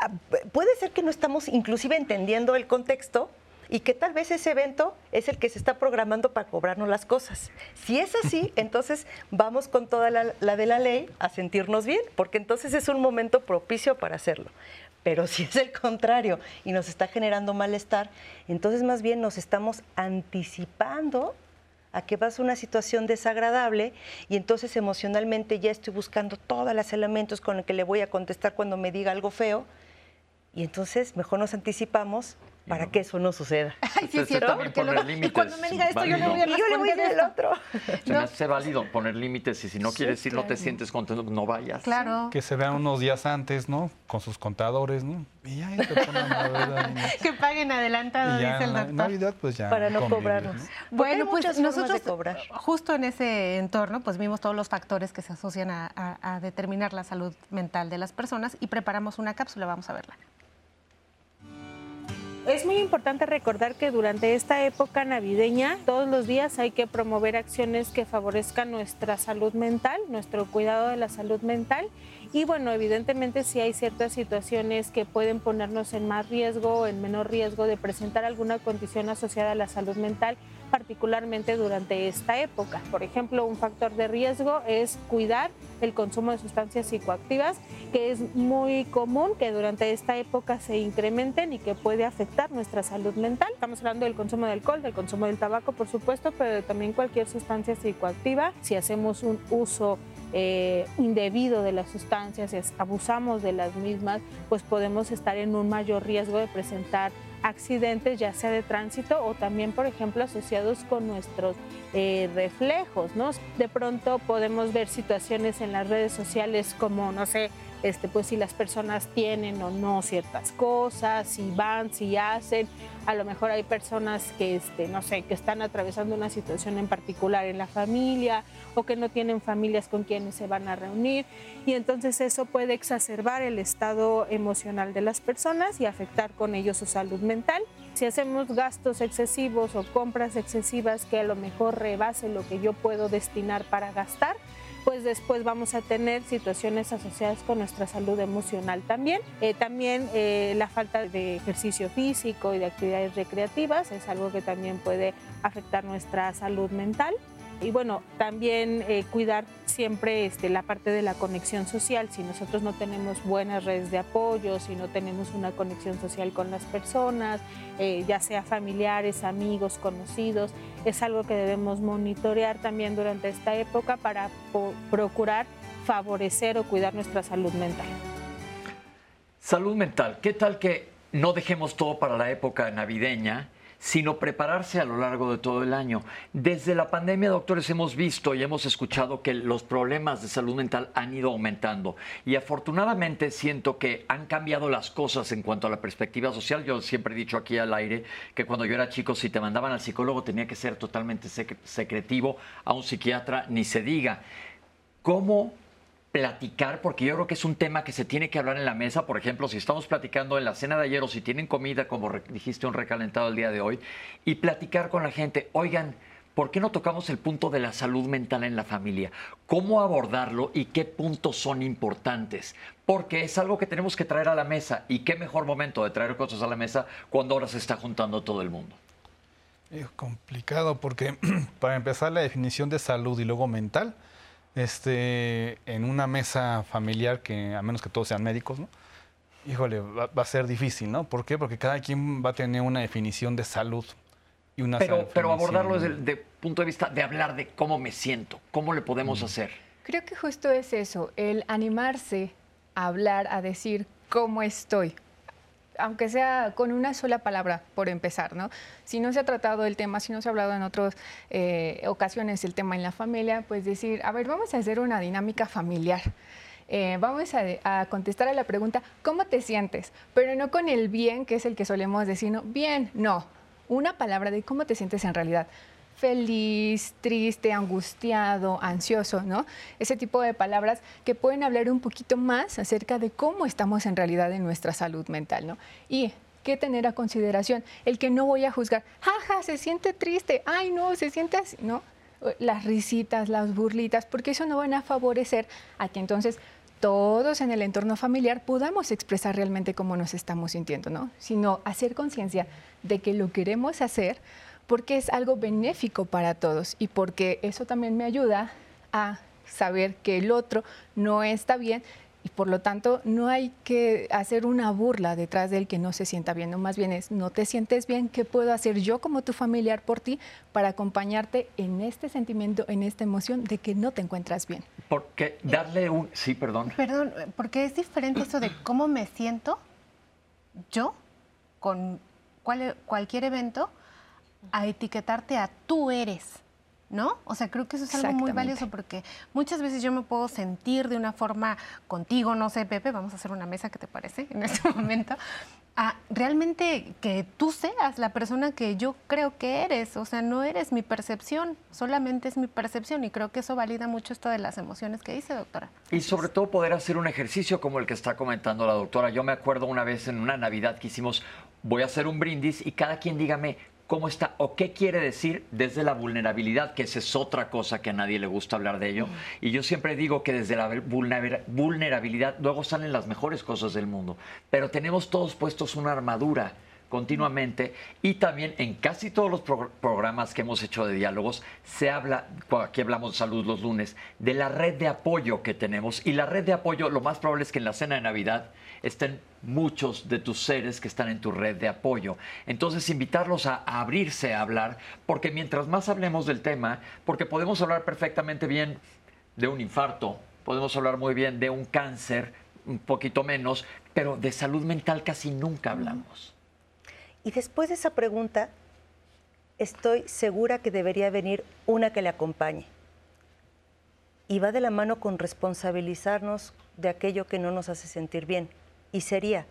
Ah, puede ser que no estamos inclusive entendiendo el contexto y que tal vez ese evento es el que se está programando para cobrarnos las cosas. Si es así, entonces vamos con toda la, de la ley a sentirnos bien, porque entonces es un momento propicio para hacerlo. Pero si es el contrario y nos está generando malestar, entonces más bien nos estamos anticipando a que vas a una situación desagradable y entonces emocionalmente ya estoy buscando todos los elementos con los que le voy a contestar cuando me diga algo feo. Y entonces mejor nos anticipamos para que eso no suceda. Ay, sí, cierto, porque y cuando me diga esto, yo le voy a responder yo le voy a decir el otro. Se me hace válido poner límites y si no quieres ir, no te sientes contento, no vayas. Claro. Que se vean unos días antes, ¿no? Con sus contadores, ¿no? Y ya, te ponen Que paguen adelantado, dice el doctor. Navidad, pues ya. Para no cobrarnos. Bueno, pues nosotros, justo en ese entorno, pues vimos todos los factores que se asocian a determinar la salud mental de las personas y preparamos una cápsula, vamos a verla. Es muy importante recordar que durante esta época navideña, todos los días hay que promover acciones que favorezcan nuestra salud mental, nuestro cuidado de la salud mental. Y bueno, evidentemente si hay ciertas situaciones que pueden ponernos en más riesgo o en menor riesgo de presentar alguna condición asociada a la salud mental, particularmente durante esta época. Por ejemplo, un factor de riesgo es cuidar el consumo de sustancias psicoactivas, que es muy común que durante esta época se incrementen y que puede afectar nuestra salud mental. Estamos hablando del consumo de alcohol, del consumo del tabaco, por supuesto, pero también cualquier sustancia psicoactiva. Si hacemos un uso eh, indebido de las sustancias, abusamos de las mismas, pues podemos estar en un mayor riesgo de presentar accidentes, ya sea de tránsito o también, por ejemplo, asociados con nuestros eh, reflejos, ¿no? De pronto podemos ver situaciones en las redes sociales como, no sé, este, pues si las personas tienen o no ciertas cosas, si van, si hacen. A lo mejor hay personas que, este, no sé, que están atravesando una situación en particular en la familia o que no tienen familias con quienes se van a reunir y entonces eso puede exacerbar el estado emocional de las personas y afectar con ello su salud mental. Si hacemos gastos excesivos o compras excesivas que a lo mejor rebase lo que yo puedo destinar para gastar, pues después vamos a tener situaciones asociadas con nuestra salud emocional también. Eh, también eh, la falta de ejercicio físico y de actividades recreativas es algo que también puede afectar nuestra salud mental. Y bueno, también eh, cuidar siempre este, la parte de la conexión social. Si nosotros no tenemos buenas redes de apoyo, si no tenemos una conexión social con las personas, eh, ya sea familiares, amigos, conocidos, es algo que debemos monitorear también durante esta época para procurar favorecer o cuidar nuestra salud mental. Salud mental, ¿qué tal que no dejemos todo para la época navideña? Sino prepararse a lo largo de todo el año. Desde la pandemia, doctores, hemos visto y hemos escuchado que los problemas de salud mental han ido aumentando y afortunadamente siento que han cambiado las cosas en cuanto a la perspectiva social. Yo siempre he dicho aquí al aire que cuando yo era chico, si te mandaban al psicólogo tenía que ser totalmente secretivo, a un psiquiatra ni se diga. cómo platicar, porque yo creo que es un tema que se tiene que hablar en la mesa. Por ejemplo, si estamos platicando en la cena de ayer o si tienen comida, como dijiste, un recalentado el día de hoy, y platicar con la gente, oigan, ¿por qué no tocamos el punto de la salud mental en la familia? ¿Cómo abordarlo y qué puntos son importantes? Porque es algo que tenemos que traer a la mesa y qué mejor momento de traer cosas a la mesa cuando ahora se está juntando todo el mundo. Es complicado porque para empezar la definición de salud y luego mental, este, en una mesa familiar que a menos que todos sean médicos, ¿no? Híjole, va, a ser difícil, ¿no? ¿Por qué? Porque cada quien va a tener una definición de salud y una Pero, pero abordarlo desde el punto de vista de hablar de cómo me siento, cómo le podemos hacer. Creo que justo es eso, el animarse a hablar, a decir cómo estoy, aunque sea con una sola palabra, por empezar, ¿no? Si no se ha tratado el tema, si no se ha hablado en otras eh, ocasiones el tema en la familia, pues decir, a ver, vamos a hacer una dinámica familiar. Eh, vamos a, a, contestar a la pregunta, ¿cómo te sientes? Pero no con el bien, que es el que solemos decir, no, bien, no. Una palabra de cómo te sientes en realidad feliz, triste, angustiado, ansioso, ¿no? Ese tipo de palabras que pueden hablar un poquito más acerca de cómo estamos en realidad en nuestra salud mental, ¿no? Y qué tener a consideración, el que no voy a juzgar, jaja, se siente triste, ay no, se siente así, ¿no? Las risitas, las burlitas, porque eso no van a favorecer a que entonces todos en el entorno familiar podamos expresar realmente cómo nos estamos sintiendo, ¿no? Sino hacer conciencia de que lo queremos hacer porque es algo benéfico para todos y porque eso también me ayuda a saber que el otro no está bien y por lo tanto no hay que hacer una burla detrás del que no se sienta bien, no más bien es no te sientes bien, ¿qué puedo hacer yo como tu familiar por ti para acompañarte en este sentimiento, en esta emoción de que no te encuentras bien? Porque darle un sí, perdón. Perdón, porque es diferente eso de cómo me siento yo con cualquier evento a etiquetarte a tú eres. ¿No? O sea, creo que eso es algo muy valioso porque muchas veces yo me puedo sentir de una forma contigo, no sé, Pepe, vamos a hacer una mesa, ¿qué te parece en este momento? A realmente que tú seas la persona que yo creo que eres, o sea, no eres mi percepción, solamente es mi percepción y creo que eso valida mucho esto de las emociones que dice, doctora. Y sobre todo poder hacer un ejercicio como el que está comentando la doctora. Yo me acuerdo una vez en una Navidad que hicimos, voy a hacer un brindis y cada quien dígame cómo está o qué quiere decir desde la vulnerabilidad, que esa es otra cosa que a nadie le gusta hablar de ello. Mm. Y yo siempre digo que desde la vulnerabilidad luego salen las mejores cosas del mundo. Pero tenemos todos puestos una armadura continuamente y también en casi todos los programas que hemos hecho de diálogos se habla, aquí hablamos de salud los lunes, de la red de apoyo que tenemos y la red de apoyo lo más probable es que en la cena de Navidad estén muchos de tus seres que están en tu red de apoyo. Entonces, invitarlos a, abrirse a hablar, porque mientras más hablemos del tema, porque podemos hablar perfectamente bien de un infarto, podemos hablar muy bien de un cáncer, un poquito menos, pero de salud mental casi nunca hablamos. Y después de esa pregunta, estoy segura que debería venir una que le acompañe. Y va de la mano con responsabilizarnos de aquello que no nos hace sentir bien y sería,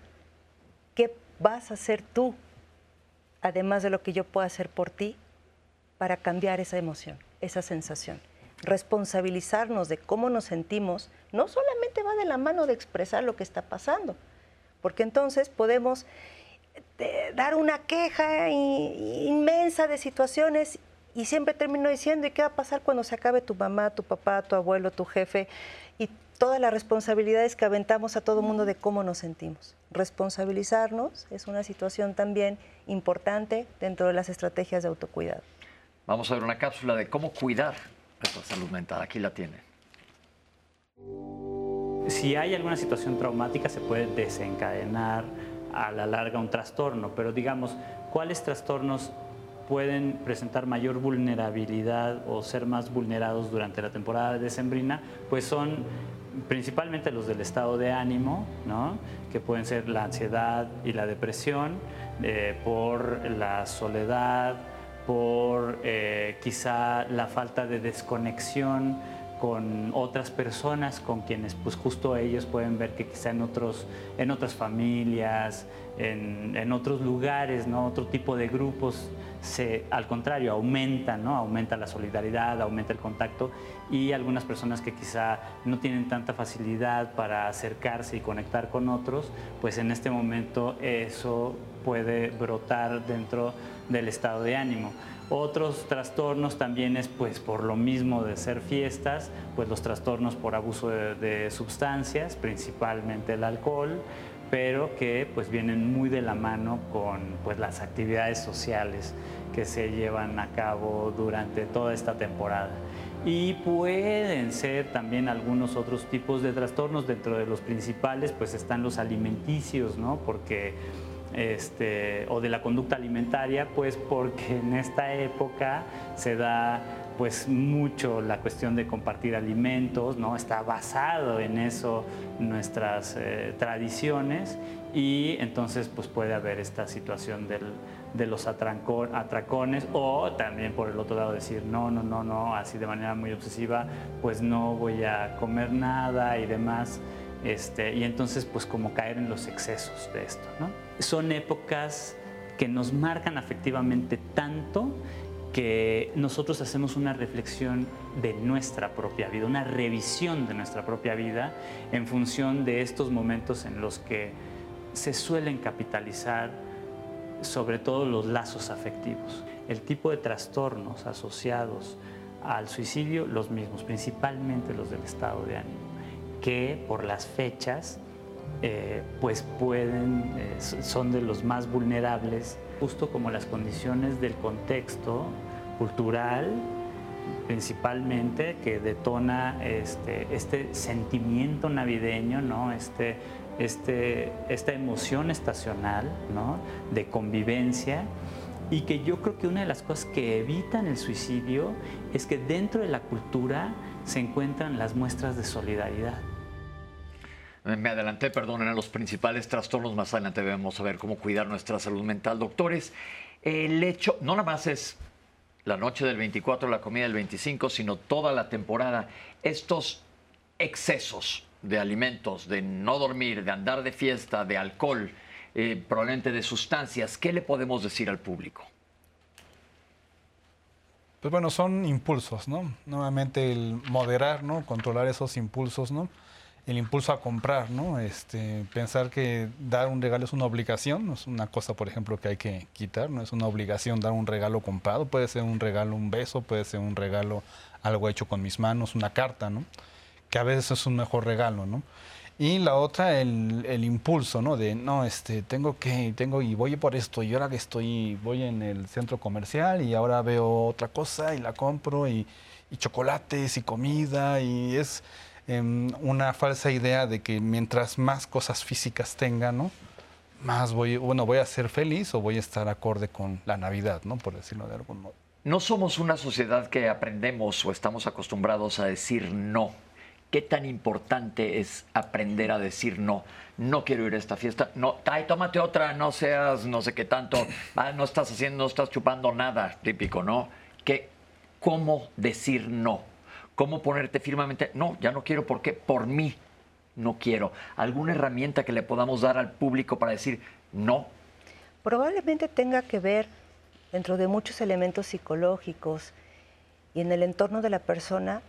¿qué vas a hacer tú, además de lo que yo pueda hacer por ti, para cambiar esa emoción, esa sensación? Responsabilizarnos de cómo nos sentimos no solamente va de la mano de expresar lo que está pasando, porque entonces podemos eh, dar una queja inmensa de situaciones y siempre termino diciendo, ¿y qué va a pasar cuando se acabe tu mamá, tu papá, tu abuelo, tu jefe? Todas las responsabilidades que aventamos a todo mundo de cómo nos sentimos. Responsabilizarnos es una situación también importante dentro de las estrategias de autocuidado. Vamos a ver una cápsula de cómo cuidar nuestra salud mental. Aquí la tiene. Si hay alguna situación traumática se puede desencadenar a la larga un trastorno, pero digamos, ¿cuáles trastornos pueden presentar mayor vulnerabilidad o ser más vulnerados durante la temporada de decembrina, pues son principalmente los del estado de ánimo, ¿no? que pueden ser la ansiedad y la depresión, eh, por la soledad, por eh, quizá la falta de desconexión con otras personas con quienes pues justo ellos pueden ver que quizá en, otros, en otras familias, en, otros lugares, ¿no? otro tipo de grupos, se, al contrario, aumenta, ¿no? aumenta la solidaridad, aumenta el contacto y algunas personas que quizá no tienen tanta facilidad para acercarse y conectar con otros, pues en este momento eso puede brotar dentro del estado de ánimo. Otros trastornos también es pues por lo mismo de ser fiestas, pues los trastornos por abuso de, sustancias, principalmente el alcohol, pero que pues vienen muy de la mano con pues las actividades sociales que se llevan a cabo durante toda esta temporada. Y pueden ser también algunos otros tipos de trastornos, dentro de los principales pues están los alimenticios, ¿no? Porque este, o de la conducta alimentaria, pues porque en esta época se da pues mucho la cuestión de compartir alimentos, ¿no? Está basado en eso nuestras eh, tradiciones y entonces pues puede haber esta situación de los atracones o también por el otro lado decir no, no, no, no, así de manera muy obsesiva, pues no voy a comer nada y demás. Este, y entonces pues como caer en los excesos de esto. Son épocas que nos marcan afectivamente tanto que nosotros hacemos una reflexión de nuestra propia vida, una revisión de nuestra propia vida en función de estos momentos en los que se suelen capitalizar sobre todo los lazos afectivos. El tipo de trastornos asociados al suicidio, los mismos, principalmente los del estado de ánimo que por las fechas eh, pues pueden, eh, son de los más vulnerables, justo como las condiciones del contexto cultural principalmente que detona este, este sentimiento navideño, ¿no? este, este, esta emoción estacional ¿no? de convivencia y que yo creo que una de las cosas que evitan el suicidio es que dentro de la cultura se encuentran las muestras de solidaridad. Me adelanté, perdón, en los principales trastornos. Más adelante vamos a ver cómo cuidar nuestra salud mental. Doctores, el hecho, no nada más es la noche del 24, la comida del 25, sino toda la temporada. Estos excesos de alimentos, de no dormir, de andar de fiesta, de alcohol, eh, probablemente de sustancias, ¿qué le podemos decir al público? Pues bueno, son impulsos, ¿no? Nuevamente el moderar, ¿no? Controlar esos impulsos, ¿no? El impulso a comprar, ¿no? Este, pensar que dar un regalo es una obligación, no es una cosa, por ejemplo, que hay que quitar, no es una obligación dar un regalo comprado, puede ser un regalo, un beso, puede ser un regalo, algo hecho con mis manos, una carta, ¿no? Que a veces es un mejor regalo, ¿no? Y la otra, el, el, impulso, ¿no? De, no, este, tengo que, tengo, y voy por esto, y ahora que estoy, voy en el centro comercial y ahora veo otra cosa y la compro, y, y chocolates y comida, y es em, una falsa idea de que mientras más cosas físicas tenga, ¿no? Más voy, bueno, voy a ser feliz o voy a estar acorde con la Navidad, ¿no? Por decirlo de algún modo. No somos una sociedad que aprendemos o estamos acostumbrados a decir no qué tan importante es aprender a decir no. No quiero ir a esta fiesta. No, ay, tómate otra, no seas no sé qué tanto. Ah, no estás haciendo, no estás chupando nada, típico, ¿no? Que, ¿Cómo decir no? ¿Cómo ponerte firmemente? No, ya no quiero porque por mí no quiero. ¿Alguna herramienta que le podamos dar al público para decir no? Probablemente tenga que ver dentro de muchos elementos psicológicos y en el entorno de la persona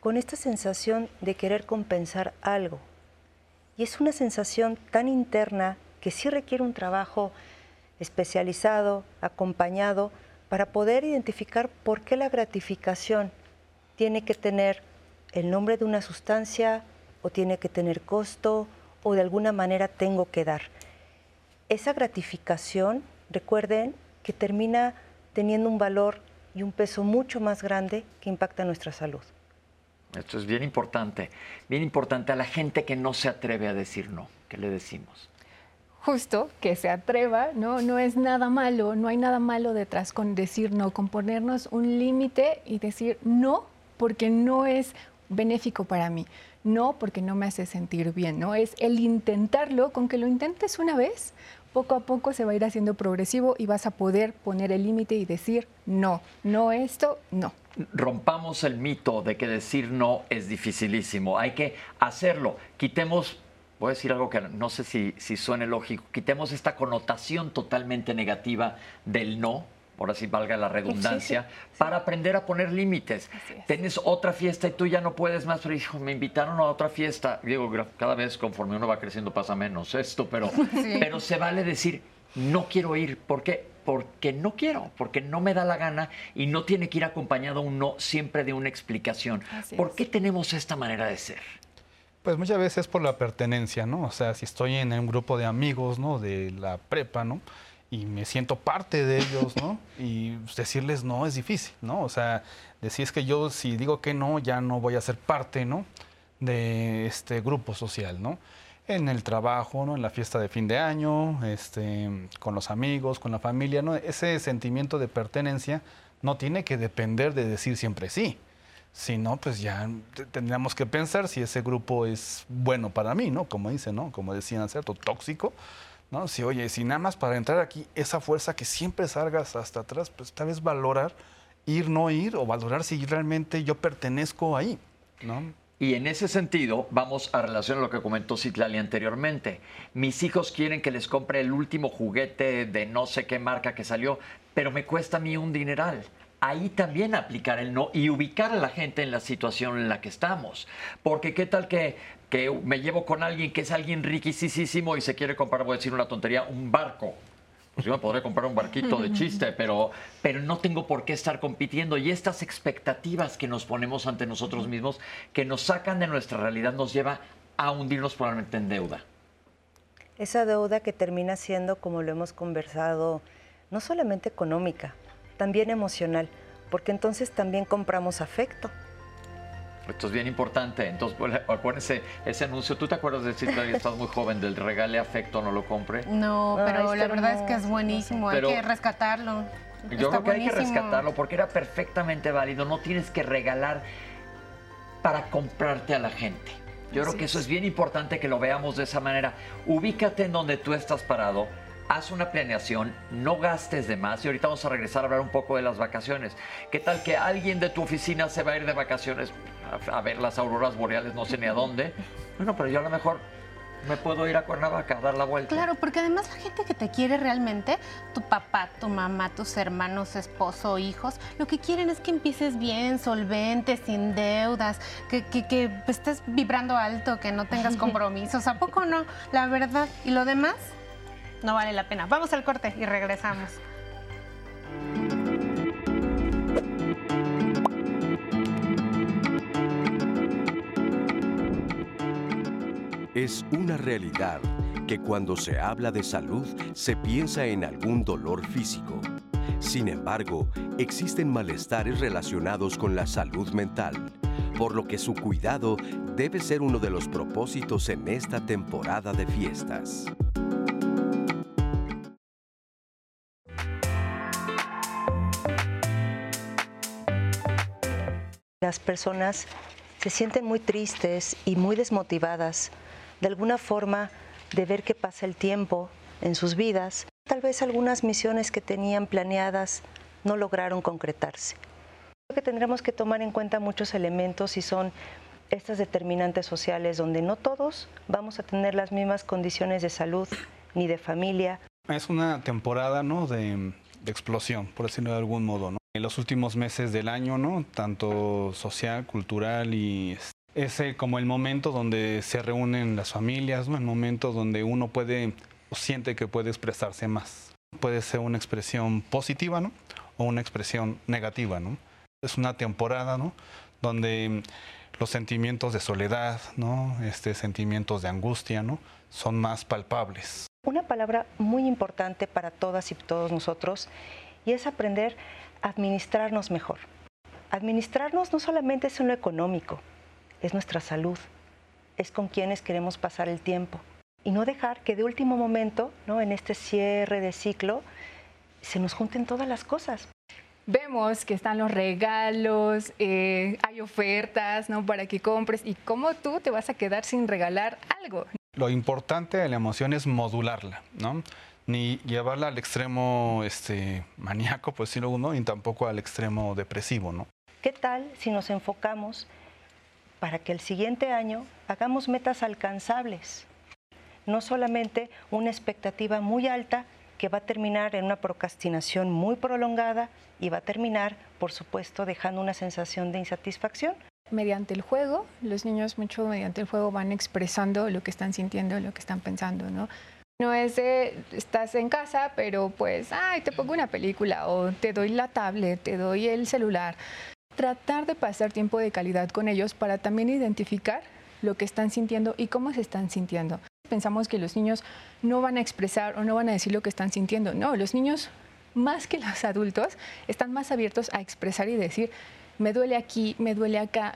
con esta sensación de querer compensar algo. Y es una sensación tan interna que sí requiere un trabajo especializado, acompañado, para poder identificar por qué la gratificación tiene que tener el nombre de una sustancia o tiene que tener costo o de alguna manera tengo que dar. Esa gratificación, recuerden que termina teniendo un valor y un peso mucho más grande que impacta nuestra salud. Esto es bien importante, bien importante a la gente que no se atreve a decir no. ¿Qué le decimos? Justo que se atreva, ¿no? No es nada malo, no hay nada malo detrás con decir no, con ponernos un límite y decir no porque no es benéfico para mí, no porque no me hace sentir bien, ¿no? Es el intentarlo, con que lo intentes una vez, poco a poco se va a ir haciendo progresivo y vas a poder poner el límite y decir no, no esto, no. Rompamos el mito de que decir no es dificilísimo. Hay que hacerlo. Quitemos voy a decir algo que no sé si, si suene lógico, quitemos esta connotación totalmente negativa del no, por así valga la redundancia, para aprender a poner límites. Tienes otra fiesta y tú ya no puedes más, pero hijo, me invitaron a otra fiesta. Digo, cada vez conforme uno va creciendo pasa menos esto, pero, pero se vale decir, no quiero ir. ¿Por qué? Porque no quiero, porque no me da la gana y no tiene que ir acompañado un no siempre de una explicación. ¿Por qué tenemos esta manera de ser? Pues muchas veces es por la pertenencia, ¿no? O sea, si estoy en un grupo de amigos, ¿no? De la prepa, ¿no? Y me siento parte de ellos, ¿no? Y decirles no es difícil, ¿no? O sea, decir es que yo si digo que no, ya no voy a ser parte, ¿no? De este grupo social, ¿no? En el trabajo, ¿no? En la fiesta de fin de año, este, con los amigos, con la familia, ¿no? Ese sentimiento de pertenencia no tiene que depender de decir siempre sí. Si no, pues ya tendríamos que pensar si ese grupo es bueno para mí, ¿no? Como dicen, ¿no? Como decían, ¿cierto? Tóxico, ¿no? Si, oye, si nada más para entrar aquí, esa fuerza que siempre salgas hasta atrás, pues tal vez valorar ir, no ir, o valorar si realmente yo pertenezco ahí, ¿no? Y en ese sentido, vamos a relacionar lo que comentó Citlali anteriormente. Mis hijos quieren que les compre el último juguete de no sé qué marca que salió, pero me cuesta a mí un dineral ahí también aplicar el no y ubicar a la gente en la situación en la que estamos. Porque qué tal que, que me llevo con alguien que es alguien riquísimo y se quiere comprar, voy a decir una tontería, un barco. Pues yo me podré comprar un barquito de chiste, pero, pero no tengo por qué estar compitiendo. Y estas expectativas que nos ponemos ante nosotros mismos, que nos sacan de nuestra realidad, nos lleva a hundirnos probablemente en deuda. Esa deuda que termina siendo, como lo hemos conversado, no solamente económica, también emocional, porque entonces también compramos afecto. Esto es bien importante. Entonces, acuérdense, ese anuncio, ¿tú te acuerdas de decir que estás muy joven, del regale afecto, no lo compre? No, pero la verdad es que es buenísimo, hay que rescatarlo. Yo creo que hay que rescatarlo porque era perfectamente válido. No tienes que regalar para comprarte a la gente. Yo creo que eso es bien importante que lo veamos de esa manera. Ubícate en donde tú estás parado haz una planeación, no gastes de más. Y ahorita vamos a regresar a hablar un poco de las vacaciones. ¿Qué tal que alguien de tu oficina se va a ir de vacaciones a, ver las auroras boreales, no sé ni a dónde? Bueno, pero yo a lo mejor me puedo ir a Cuernavaca a dar la vuelta. Claro, porque además la gente que te quiere realmente, tu papá, tu mamá, tus hermanos, esposo, hijos, lo que quieren es que empieces bien, solvente, sin deudas, que, que, que estés vibrando alto, que no tengas compromisos. ¿A poco no? La verdad. ¿Y lo demás? No vale la pena. Vamos al corte y regresamos. Es una realidad que cuando se habla de salud se piensa en algún dolor físico. Sin embargo, existen malestares relacionados con la salud mental, por lo que su cuidado debe ser uno de los propósitos en esta temporada de fiestas. Las personas se sienten muy tristes y muy desmotivadas de alguna forma de ver que pasa el tiempo en sus vidas. Tal vez algunas misiones que tenían planeadas no lograron concretarse. Creo que tendremos que tomar en cuenta muchos elementos y son estas determinantes sociales donde no todos vamos a tener las mismas condiciones de salud ni de familia. Es una temporada ¿no? de, explosión, por decirlo de algún modo. ¿no? En los últimos meses del año, ¿no? Tanto social, cultural y es como el momento donde se reúnen las familias, ¿no? El momento donde uno puede o siente que puede expresarse más. Puede ser una expresión positiva, ¿no? O una expresión negativa, ¿no? Es una temporada, ¿no? Donde los sentimientos de soledad, ¿no? Este, sentimientos de angustia, ¿no? Son más palpables. Una palabra muy importante para todas y todos nosotros y es aprender administrarnos mejor. Administrarnos no solamente es en lo económico, es nuestra salud, es con quienes queremos pasar el tiempo. Y no dejar que de último momento, ¿no? en este cierre de ciclo, se nos junten todas las cosas. Vemos que están los regalos, eh, hay ofertas ¿no? para que compres y cómo tú te vas a quedar sin regalar algo. Lo importante de la emoción es modularla, ¿no? Ni llevarla al extremo este, maníaco, pues decirlo uno, ni tampoco al extremo depresivo, ¿no? ¿Qué tal si nos enfocamos para que el siguiente año hagamos metas alcanzables? No solamente una expectativa muy alta que va a terminar en una procrastinación muy prolongada y va a terminar, por supuesto, dejando una sensación de insatisfacción. Mediante el juego, los niños mucho mediante el juego van expresando lo que están sintiendo, lo que están pensando, ¿no? No es de, estás en casa, pero pues, ay, te pongo una película o te doy la tablet, te doy el celular. Tratar de pasar tiempo de calidad con ellos para también identificar lo que están sintiendo y cómo se están sintiendo. Pensamos que los niños no van a expresar o no van a decir lo que están sintiendo. No, los niños, más que los adultos, están más abiertos a expresar y decir, me duele aquí, me duele acá.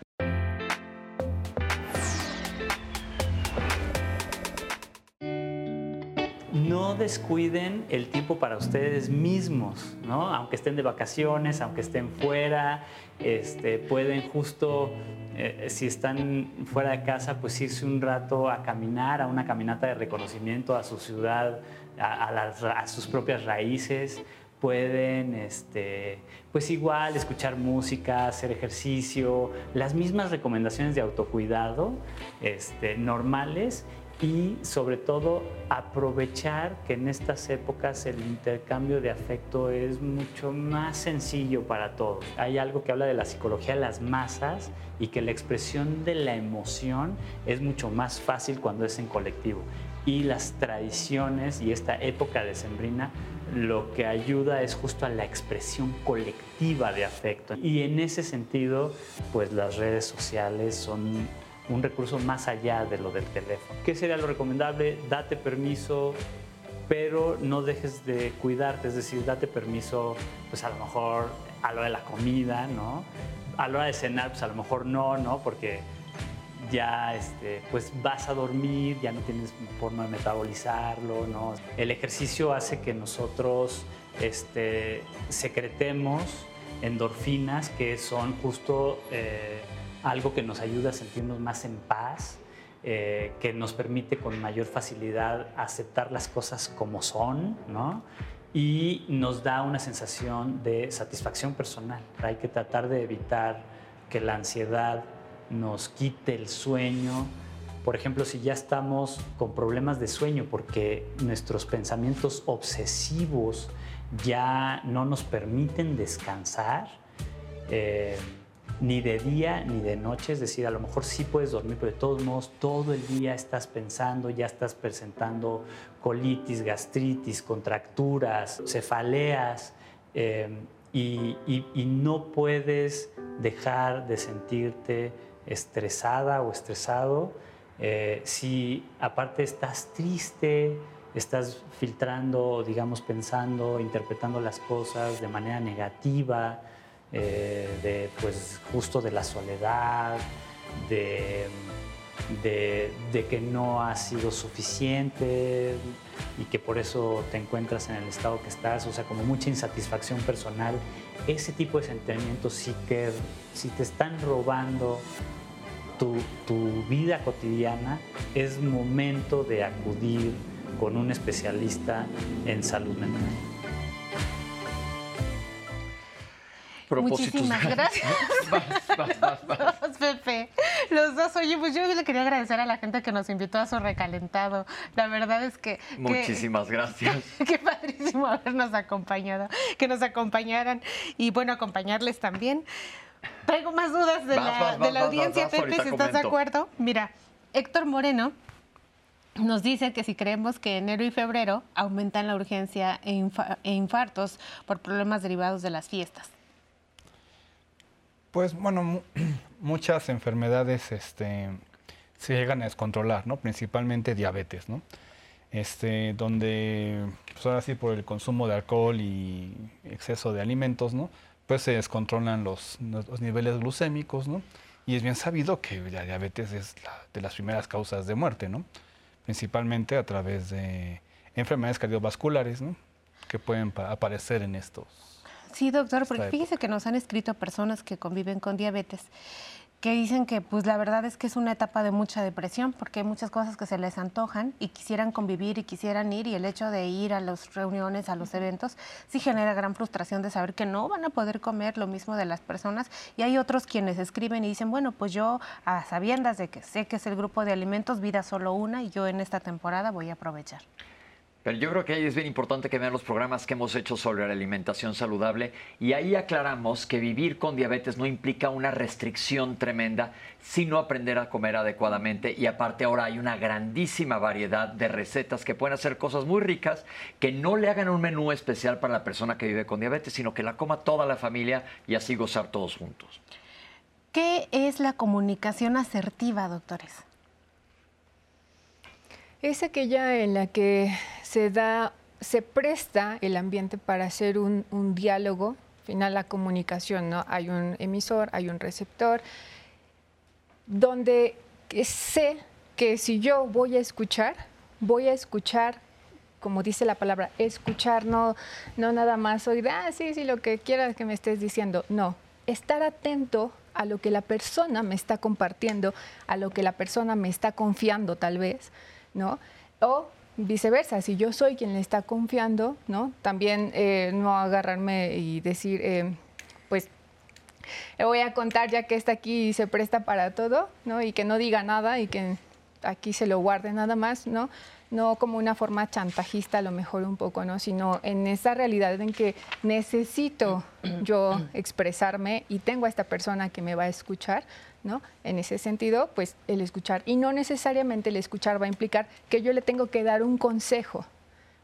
No descuiden el tiempo para ustedes mismos, ¿no? Aunque estén de vacaciones, aunque estén fuera, este, pueden justo, eh, si están fuera de casa, pues irse un rato a caminar, a una caminata de reconocimiento a su ciudad, a, sus propias raíces. Pueden, este, pues igual, escuchar música, hacer ejercicio, las mismas recomendaciones de autocuidado este, normales y sobre todo aprovechar que en estas épocas el intercambio de afecto es mucho más sencillo para todos. Hay algo que habla de la psicología de las masas y que la expresión de la emoción es mucho más fácil cuando es en colectivo. Y las tradiciones y esta época decembrina lo que ayuda es justo a la expresión colectiva de afecto. Y en ese sentido, pues las redes sociales son un recurso más allá de lo del teléfono. ¿Qué sería lo recomendable? Date permiso, pero no dejes de cuidarte, es decir, date permiso, pues a lo mejor a lo de la comida, ¿no? A la hora de cenar, pues a lo mejor no, ¿no? Porque ya este, pues vas a dormir, ya no tienes forma de metabolizarlo, ¿no? El ejercicio hace que nosotros este, secretemos endorfinas que son justo... Eh, algo que nos ayuda a sentirnos más en paz, eh, que nos permite con mayor facilidad aceptar las cosas como son, ¿no? Y nos da una sensación de satisfacción personal. Hay que tratar de evitar que la ansiedad nos quite el sueño. Por ejemplo, si ya estamos con problemas de sueño porque nuestros pensamientos obsesivos ya no nos permiten descansar, eh, ni de día ni de noche, es decir, a lo mejor sí puedes dormir, pero de todos modos todo el día estás pensando, ya estás presentando colitis, gastritis, contracturas, cefaleas, eh, y, no puedes dejar de sentirte estresada o estresado eh, si aparte estás triste, estás filtrando, digamos, pensando, interpretando las cosas de manera negativa, eh, de pues justo de la soledad, de, de, que no ha sido suficiente y que por eso te encuentras en el estado que estás, o sea, como mucha insatisfacción personal, ese tipo de sentimientos sí que si te están robando tu, tu vida cotidiana, es momento de acudir con un especialista en salud mental. Muchísimas gracias. Los dos, Pepe. Los dos. Oye, pues yo le quería agradecer a la gente que nos invitó a su recalentado. La verdad es que... Muchísimas gracias. Qué padrísimo habernos acompañado, que nos acompañaran y bueno, acompañarles también. Traigo más dudas de la, audiencia, Pepe, si estás de acuerdo. Mira, Héctor Moreno nos dice que si creemos que enero y febrero aumentan la urgencia e, e infartos por problemas derivados de las fiestas. Pues bueno, muchas enfermedades este, se llegan a descontrolar, ¿no? Principalmente diabetes, ¿no? Este, donde, pues ahora sí, por el consumo de alcohol y exceso de alimentos, ¿no? Pues se descontrolan los, los niveles glucémicos, ¿no? Y es bien sabido que la diabetes es de las primeras causas de muerte, ¿no? Principalmente a través de enfermedades cardiovasculares, ¿no? Que pueden aparecer en estos Sí, doctor, porque fíjese que nos han escrito personas que conviven con diabetes que dicen que pues la verdad es que es una etapa de mucha depresión porque hay muchas cosas que se les antojan y quisieran convivir y quisieran ir y el hecho de ir a las reuniones, a los eventos, sí genera gran frustración de saber que no van a poder comer lo mismo de las personas. Y hay otros quienes escriben y dicen, bueno, pues yo a sabiendas de que sé que es el grupo de alimentos, vida solo una y yo en esta temporada voy a aprovechar. Pero yo creo que ahí es bien importante que vean los programas que hemos hecho sobre la alimentación saludable y ahí aclaramos que vivir con diabetes no implica una restricción tremenda, sino aprender a comer adecuadamente y aparte ahora hay una grandísima variedad de recetas que pueden hacer cosas muy ricas que no le hagan un menú especial para la persona que vive con diabetes, sino que la coma toda la familia y así gozar todos juntos. ¿Qué es la comunicación asertiva, doctores? Es aquella en la que se da, se presta el ambiente para hacer un, diálogo, al final la comunicación, ¿no? Hay un emisor, hay un receptor, donde sé que si yo voy a escuchar, voy a escuchar, como dice la palabra, escuchar, no, no nada más oír, ah, sí, sí, lo que quieras que me estés diciendo, no, estar atento a lo que la persona me está compartiendo, a lo que la persona me está confiando tal vez, ¿no? O viceversa, si yo soy quien le está confiando, ¿no? También eh, no agarrarme y decir, eh, pues, le voy a contar ya que está aquí y se presta para todo, ¿no? Y que no diga nada y que aquí se lo guarde nada más, ¿no? No como una forma chantajista a lo mejor un poco, ¿no? Sino en esa realidad en que necesito yo expresarme y tengo a esta persona que me va a escuchar, ¿no? En ese sentido, pues el escuchar. Y no necesariamente el escuchar va a implicar que yo le tengo que dar un consejo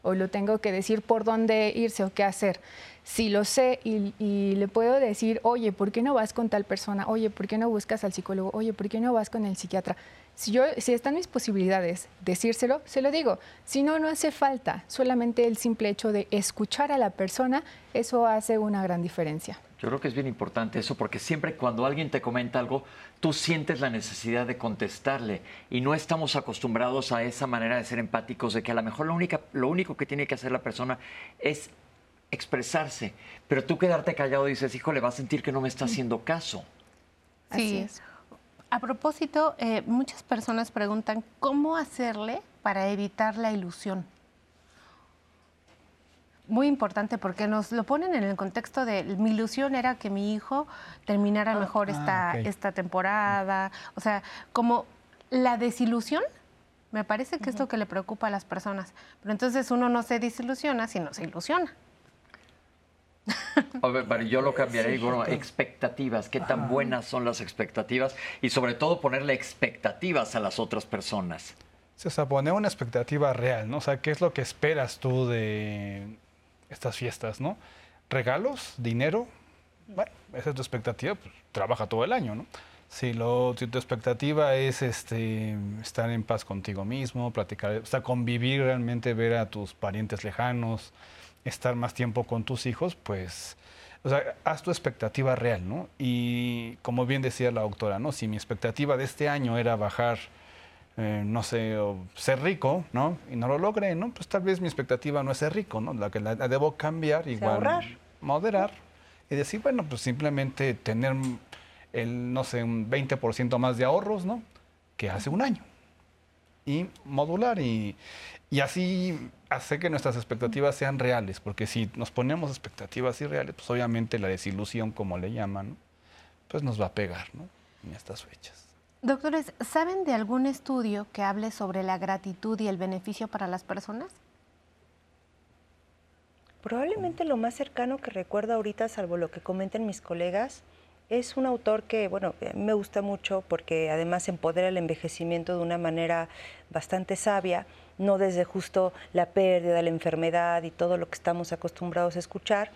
o lo tengo que decir por dónde irse o qué hacer. Si lo sé y, y, le puedo decir, oye, ¿por qué no vas con tal persona? Oye, ¿por qué no buscas al psicólogo? Oye, ¿por qué no vas con el psiquiatra? Si, yo, si están mis posibilidades decírselo, se lo digo. Si no, no hace falta. Solamente el simple hecho de escuchar a la persona, eso hace una gran diferencia. Yo creo que es bien importante eso porque siempre cuando alguien te comenta algo, tú sientes la necesidad de contestarle y no estamos acostumbrados a esa manera de ser empáticos, de que a lo mejor lo, única, lo único que tiene que hacer la persona es expresarse, pero tú quedarte callado y dices, hijo, le va a sentir que no me está haciendo caso. Sí. es. A propósito, eh, muchas personas preguntan cómo hacerle para evitar la ilusión muy importante porque nos lo ponen en el contexto de mi ilusión era que mi hijo terminara ah, mejor esta, ah, esta temporada. O sea, como la desilusión, me parece que es lo que le preocupa a las personas. Pero entonces uno no se desilusiona, sino se ilusiona. yo lo cambiaré y bueno, expectativas, qué tan buenas son las expectativas y sobre todo ponerle expectativas a las otras personas. o sea, poner una expectativa real, ¿no? O sea, ¿qué es lo que esperas tú de estas fiestas, ¿no? Regalos, dinero, bueno, esa es tu expectativa, pues trabaja todo el año, ¿no? Si, lo, si tu expectativa es este, estar en paz contigo mismo, platicar, o sea, convivir realmente, ver a tus parientes lejanos, estar más tiempo con tus hijos, pues, o sea, haz tu expectativa real, ¿no? Y como bien decía la doctora, ¿no? Si mi expectativa de este año era bajar eh, no sé, ser rico, ¿no? Y no lo logré, ¿no? Pues tal vez mi expectativa no es ser rico, ¿no? La que la, debo cambiar, igual moderar y decir, bueno, pues simplemente tener el, no sé, un 20% más de ahorros, ¿no? Que hace un año. Y modular y, y así hacer que nuestras expectativas sean reales, porque si nos ponemos expectativas irreales, pues obviamente la desilusión, como le llaman, pues nos va a pegar, ¿no? En estas fechas. Doctores, ¿saben de algún estudio que hable sobre la gratitud y el beneficio para las personas? Probablemente lo más cercano que recuerdo ahorita, salvo lo que comenten mis colegas, es un autor que, bueno, me gusta mucho porque además empodera el envejecimiento de una manera bastante sabia, no desde justo la pérdida, la enfermedad y todo lo que estamos acostumbrados a escuchar,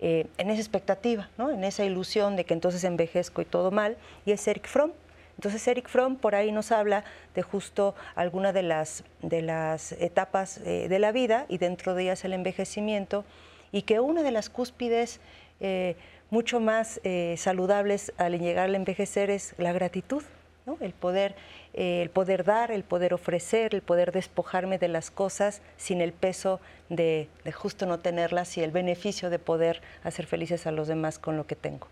eh, en esa expectativa, ¿no? en esa ilusión de que entonces envejezco y todo mal, y es Eric Fromm. Entonces Eric Fromm por ahí nos habla de justo alguna de las, de las etapas eh, de la vida y dentro de ellas el envejecimiento y que una de las cúspides eh, mucho más eh, saludables al llegar al envejecer es la gratitud, el, poder, el poder dar, el poder ofrecer, el poder despojarme de las cosas sin el peso de justo no tenerlas y el beneficio de poder hacer felices a los demás con lo que tengo.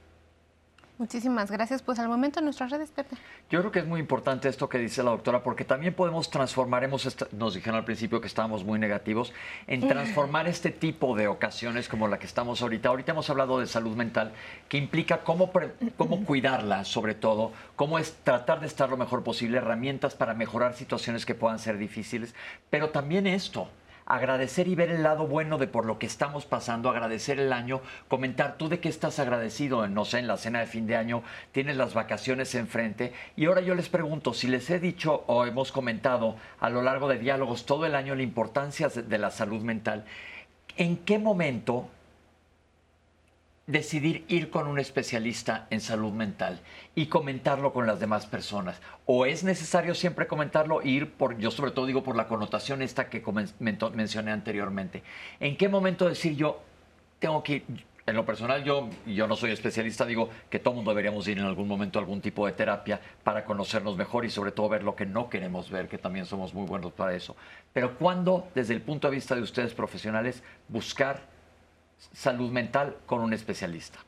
Muchísimas gracias. Pues al momento en nuestras redes, Pepe. Yo creo que es muy importante esto que dice la doctora, porque también podemos transformar, hemos nos dijeron al principio que estábamos muy negativos, en transformar este tipo de ocasiones como la que estamos ahorita. Ahorita hemos hablado de salud mental, que implica cómo, cómo cuidarla, sobre todo, cómo es tratar de estar lo mejor posible, herramientas para mejorar situaciones que puedan ser difíciles, pero también esto agradecer y ver el lado bueno de por lo que estamos pasando, agradecer el año, comentar tú de qué estás agradecido, no sé, en la cena de fin de año, tienes las vacaciones enfrente. Y ahora yo les pregunto, si les he dicho o hemos comentado a lo largo de diálogos todo el año la importancia de la salud mental, ¿en qué momento decidir ir con un especialista en salud mental y comentarlo con las demás personas? ¿O es necesario siempre comentarlo e ir por, yo sobre todo digo por la connotación esta que mencioné anteriormente? ¿En qué momento decir yo tengo que ir? En lo personal, yo, yo no soy especialista, digo que todo mundo deberíamos ir en algún momento a algún tipo de terapia para conocernos mejor y sobre todo ver lo que no queremos ver, que también somos muy buenos para eso. Pero ¿cuándo, desde el punto de vista de ustedes profesionales, buscar salud mental con un especialista?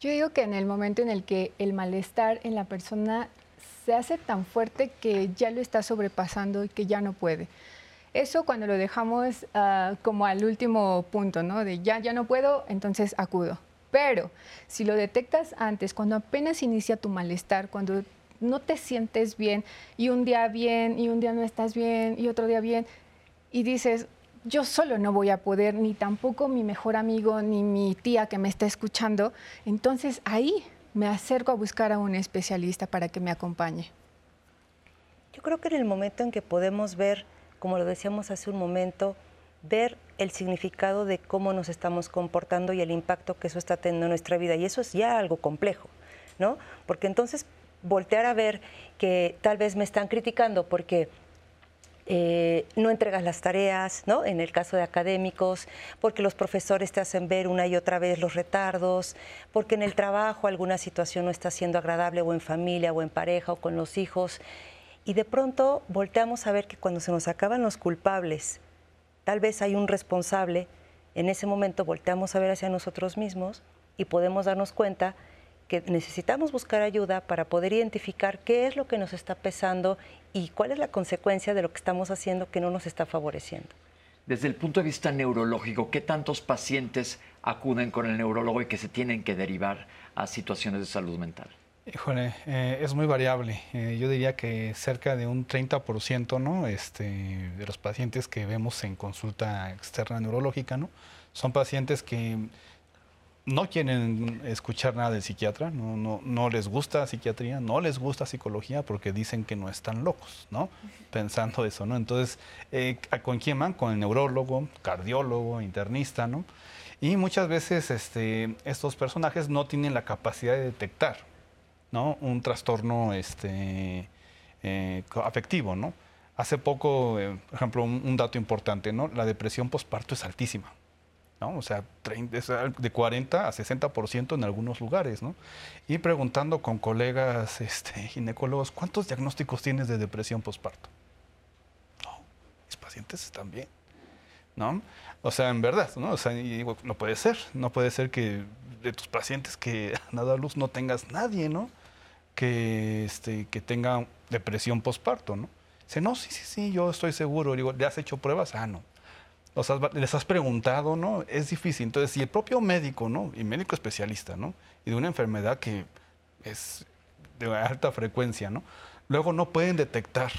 Yo digo que en el momento en el que el malestar en la persona se hace tan fuerte que ya lo está sobrepasando y que ya no puede. Eso cuando lo dejamos ah, como al último punto, ¿no? De ya, ya no puedo, entonces acudo. Pero si lo detectas antes, cuando apenas inicia tu malestar, cuando no te sientes bien y un día bien y un día no estás bien y otro día bien y dices, yo solo no voy a poder, ni tampoco mi mejor amigo, ni mi tía que me está escuchando. Entonces ahí me acerco a buscar a un especialista para que me acompañe. Yo creo que en el momento en que podemos ver, como lo decíamos hace un momento, ver el significado de cómo nos estamos comportando y el impacto que eso está teniendo en nuestra vida. Y eso es ya algo complejo, ¿no? Porque entonces voltear a ver que tal vez me están criticando porque eh, no entregas las tareas, ¿no? En el caso de académicos, porque los profesores te hacen ver una y otra vez los retardos, porque en el trabajo alguna situación no está siendo agradable o en familia o en pareja o con los hijos. Y de pronto volteamos a ver que cuando se nos acaban los culpables, tal vez hay un responsable, en ese momento volteamos a ver hacia nosotros mismos y podemos darnos cuenta que necesitamos buscar ayuda para poder identificar qué es lo que nos está pesando y cuál es la consecuencia de lo que estamos haciendo que no nos está favoreciendo. Desde el punto de vista neurológico, ¿qué tantos pacientes acuden con el neurólogo y que se tienen que derivar a situaciones de salud mental? Híjole, eh, es muy variable. Eh, yo diría que cerca de un 30% ¿no? este, de los pacientes que vemos en consulta externa neurológica ¿no? son pacientes que no quieren escuchar nada del psiquiatra, no, no, no, les gusta psiquiatría, no les gusta psicología porque dicen que no están locos, ¿no? Pensando eso, ¿no? Entonces, eh, ¿con quién van? Con el neurólogo, cardiólogo, internista, ¿no? Y muchas veces este, estos personajes no tienen la capacidad de detectar, ¿no? Un trastorno este, eh, afectivo, ¿no? Hace poco, eh, por ejemplo, un, dato importante, ¿no? La depresión postparto es altísima. O sea, de 40 a 60% en algunos lugares, ¿no? Y preguntando con colegas este, ginecólogos, ¿cuántos diagnósticos tienes de depresión postparto? No, mis pacientes están bien, ¿no? O sea, en verdad, ¿no? O sea, no puede ser, no puede ser que de tus pacientes que han dado a luz no tengas nadie, ¿no? Que, este, que tenga depresión postparto, ¿no? Dice, no, sí, sí, sí, yo estoy seguro. Digo, ¿le has hecho pruebas? Ah, no les has preguntado, ¿no? Es difícil. Entonces, si el propio médico, ¿no? Y médico especialista, ¿no? Y de una enfermedad que es de alta frecuencia, ¿no? Luego no pueden detectar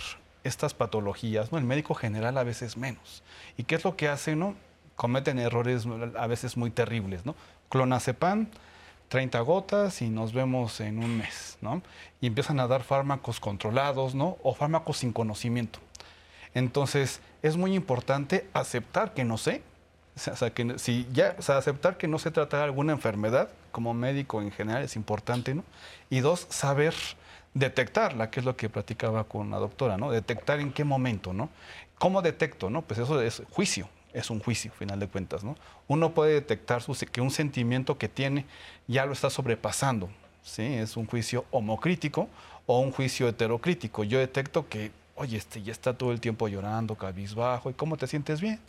estas patologías, ¿no? El médico general a veces menos. ¿Y qué es lo que hacen, no? Cometen errores a veces muy terribles, ¿no? Clonazepam, 30 gotas y nos vemos en un mes, ¿no? Y empiezan a dar fármacos controlados, ¿no? O fármacos sin conocimiento. Entonces, es muy importante aceptar que no sé. O sea, que si ya, o sea, aceptar que no se trata alguna enfermedad, como médico en general, es importante, ¿no? Y dos, saber detectarla, que es lo que platicaba con la doctora, ¿no? Detectar en qué momento, ¿no? ¿Cómo detecto, no? Pues eso es juicio, es un juicio, final de cuentas, ¿no? Uno puede detectar que un sentimiento que tiene ya lo está sobrepasando, ¿sí? Es un juicio homocrítico o un juicio heterocrítico. Yo detecto que oye, este ya está todo el tiempo llorando, cabizbajo, ¿y cómo te sientes bien?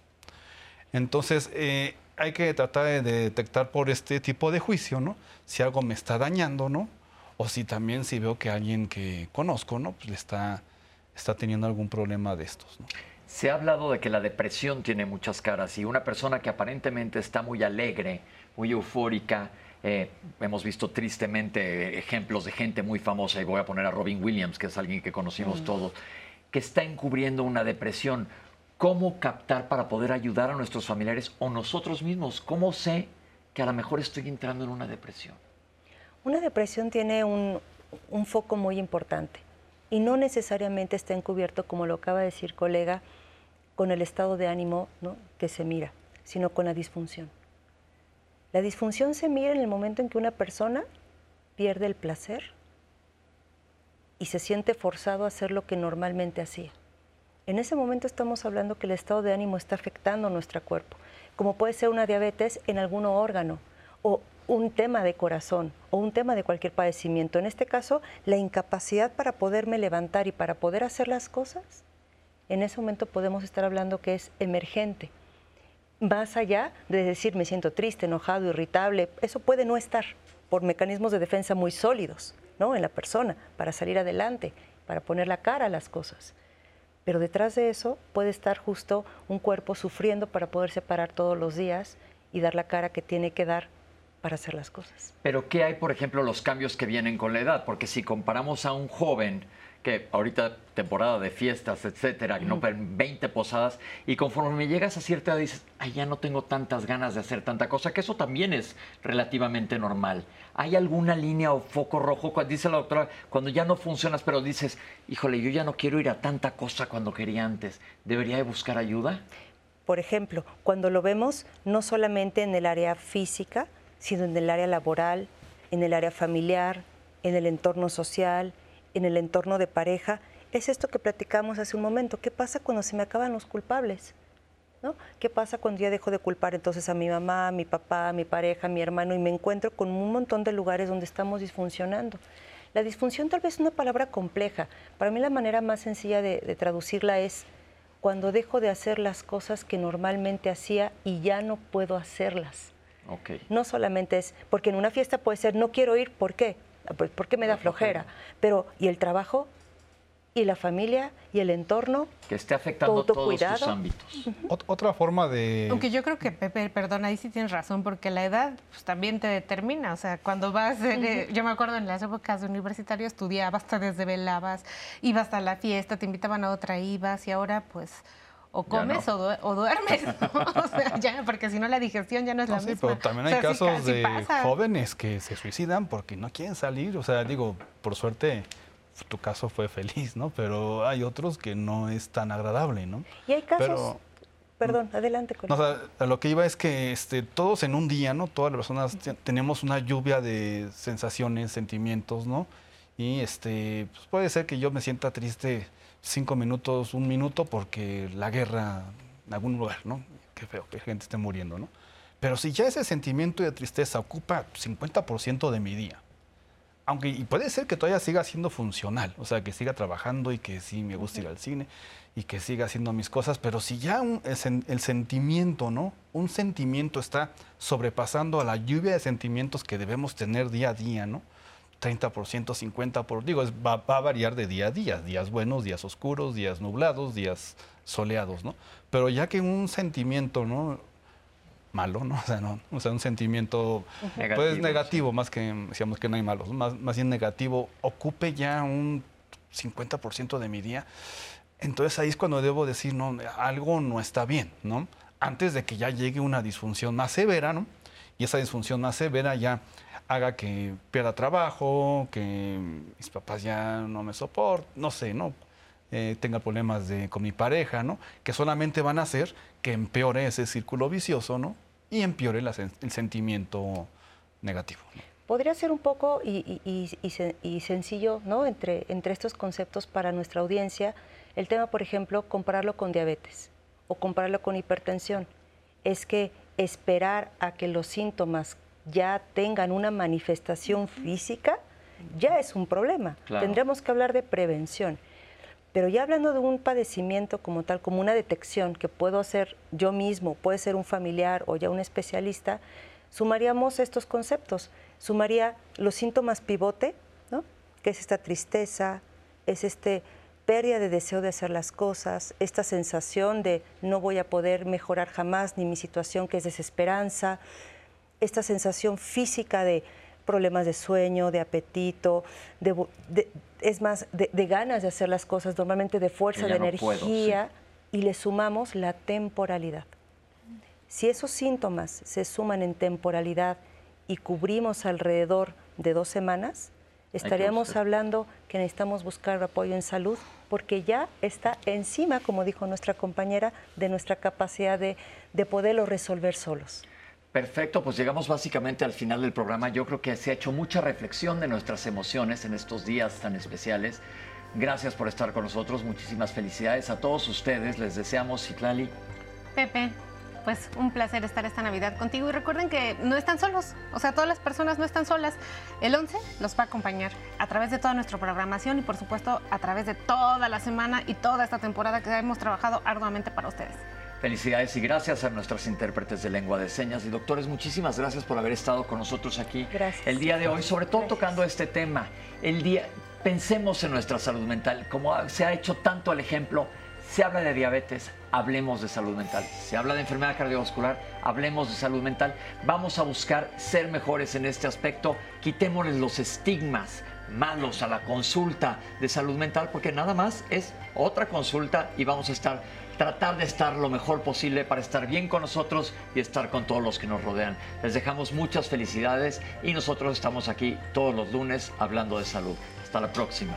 Entonces, eh, hay que tratar de detectar por este tipo de juicio, ¿no? Si algo me está dañando, ¿no? O si también si veo que alguien que conozco, ¿no? Pues le está, está teniendo algún problema de estos, ¿no? Se ha hablado de que la depresión tiene muchas caras y una persona que aparentemente está muy alegre, muy eufórica, eh, hemos visto tristemente ejemplos de gente muy famosa, y voy a poner a Robin Williams, que es alguien que conocimos todos, que está encubriendo una depresión. ¿Cómo captar para poder ayudar a nuestros familiares o nosotros mismos? ¿Cómo sé que a lo mejor estoy entrando en una depresión? Una depresión tiene un, un foco muy importante y no necesariamente está encubierto, como lo acaba de decir colega, con el estado de ánimo que se mira, sino con la disfunción. La disfunción se mira en el momento en que una persona pierde el placer y se siente forzado a hacer lo que normalmente hacía. En ese momento estamos hablando que el estado de ánimo está afectando nuestro cuerpo, como puede ser una diabetes en algún órgano o un tema de corazón o un tema de cualquier padecimiento. En este caso, la incapacidad para poderme levantar y para poder hacer las cosas, en ese momento podemos estar hablando que es emergente más allá de decir me siento triste, enojado, irritable, eso puede no estar por mecanismos de defensa muy sólidos en la persona para salir adelante, para poner la cara a las cosas. Pero detrás de eso puede estar justo un cuerpo sufriendo para poderse parar todos los días y dar la cara que tiene que dar para hacer las cosas. Pero ¿qué hay, por ejemplo, los cambios que vienen con la edad? Porque si comparamos a un joven que ahorita temporada de fiestas, etcétera, no 20 posadas, y conforme me llegas a cierta edad dices, ay, ya no tengo tantas ganas de hacer tanta cosa, que eso también es relativamente normal. ¿Hay alguna línea o foco rojo? Dice la doctora, cuando ya no funcionas, pero dices, híjole, yo ya no quiero ir a tanta cosa cuando quería antes, ¿debería de buscar ayuda? Por ejemplo, cuando lo vemos no solamente en el área física, sino en el área laboral, en el área familiar, en el entorno social, en el entorno de pareja, es esto que platicamos hace un momento. ¿Qué pasa cuando se me acaban los culpables? ¿No? ¿Qué pasa cuando ya dejo de culpar entonces a mi mamá, a mi papá, a mi pareja, a mi hermano y me encuentro con un montón de lugares donde estamos disfuncionando? La disfunción tal vez es una palabra compleja. Para mí la manera más sencilla de, de traducirla es cuando dejo de hacer las cosas que normalmente hacía y ya no puedo hacerlas. Okay. No solamente es, porque en una fiesta puede ser, no quiero ir, ¿por qué? Pues porque me da flojera. Pero, ¿y el trabajo? ¿Y la familia? ¿Y el entorno? Que esté afectando todos tus ámbitos. Otra forma de... Aunque yo creo que, Pepe, perdón, ahí sí tienes razón, porque la edad pues, también te determina. O sea, cuando vas, eh, yo me acuerdo en las épocas de universitario estudiabas, te desvelabas, ibas a la fiesta, te invitaban a otra, ibas, y ahora pues o comes o, duermes, o sea, ya, porque si no la digestión ya no es la misma. Pero también hay casos de jóvenes que se suicidan porque no quieren salir, o sea, digo, por suerte tu caso fue feliz, ¿no? Pero hay otros que no es tan agradable, ¿no? Y hay casos... Perdón, adelante. Con no, o sea, lo que iba es que este, todos en un día, ¿no? Todas las personas tenemos una lluvia de sensaciones, sentimientos, ¿no? Y este, pues puede ser que yo me sienta triste cinco minutos, un minuto, porque la guerra en algún lugar, ¿no? Qué feo que gente esté muriendo, ¿no? Pero si ya ese sentimiento de tristeza ocupa 50% de mi día, aunque y puede ser que todavía siga siendo funcional, o sea, que siga trabajando y que sí me gusta ir al cine y que siga haciendo mis cosas, pero si ya el sentimiento, ¿no? Un sentimiento está sobrepasando a la lluvia de sentimientos que debemos tener día a día, ¿no? 30%, 50%, digo, va, a variar de día a día, días buenos, días oscuros, días nublados, días soleados, ¿no? Pero ya que un sentimiento, ¿no? Malo, ¿no? O sea, no, o sea un sentimiento, negativo, pues negativo, más que, decíamos que no hay malos, más, más bien negativo, ocupe ya un 50% de mi día, entonces ahí es cuando debo decir, no, algo no está bien, ¿no? Antes de que ya llegue una disfunción más severa, ¿no? Y esa disfunción más severa ya haga que pierda trabajo, que mis papás ya no me soporten, no sé, ¿no? Eh, tenga problemas con mi pareja, ¿no? Que solamente van a hacer que empeore ese círculo vicioso, ¿no? Y empeore el sentimiento negativo. Podría ser un poco y, y, sencillo, ¿no? Entre, entre estos conceptos para nuestra audiencia, el tema, por ejemplo, compararlo con diabetes o compararlo con hipertensión. Es que esperar a que los síntomas ya tengan una manifestación física, ya es un problema. Tendremos que hablar de prevención. Pero ya hablando de un padecimiento como tal, como una detección que puedo hacer yo mismo, puede ser un familiar o ya un especialista, sumaríamos estos conceptos. Sumaría los síntomas pivote, ¿no? que es esta tristeza, es este pérdida de deseo de hacer las cosas, esta sensación de no voy a poder mejorar jamás ni mi situación, que es desesperanza, esta sensación física de problemas de sueño, de apetito, de, es más, de, ganas de hacer las cosas, normalmente de fuerza, de energía, y le sumamos la temporalidad. Si esos síntomas se suman en temporalidad y cubrimos alrededor de dos semanas, estaríamos hablando que necesitamos buscar apoyo en salud porque ya está encima, como dijo nuestra compañera, de nuestra capacidad de, de poderlo resolver solos. Perfecto, pues llegamos básicamente al final del programa. Yo creo que se ha hecho mucha reflexión de nuestras emociones en estos días tan especiales. Gracias por estar con nosotros, muchísimas felicidades a todos ustedes. Les deseamos, Citlali. Pepe, pues un placer estar esta Navidad contigo y recuerden que no están solos, o sea, todas las personas no están solas. El 11 los va a acompañar a través de toda nuestra programación y por supuesto a través de toda la semana y toda esta temporada que hemos trabajado arduamente para ustedes. Felicidades y gracias a nuestras intérpretes de lengua de señas y doctores, muchísimas gracias por haber estado con nosotros aquí el día de hoy, sobre todo tocando este tema. El día, pensemos en nuestra salud mental, como se ha hecho tanto el ejemplo, se habla de diabetes, hablemos de salud mental. Se habla de enfermedad cardiovascular, hablemos de salud mental. Vamos a buscar ser mejores en este aspecto, quitémosles los estigmas malos a la consulta de salud mental, porque nada más es otra consulta y vamos a estar tratar de estar lo mejor posible para estar bien con nosotros y estar con todos los que nos rodean. Les dejamos muchas felicidades y nosotros estamos aquí todos los lunes hablando de salud. Hasta la próxima.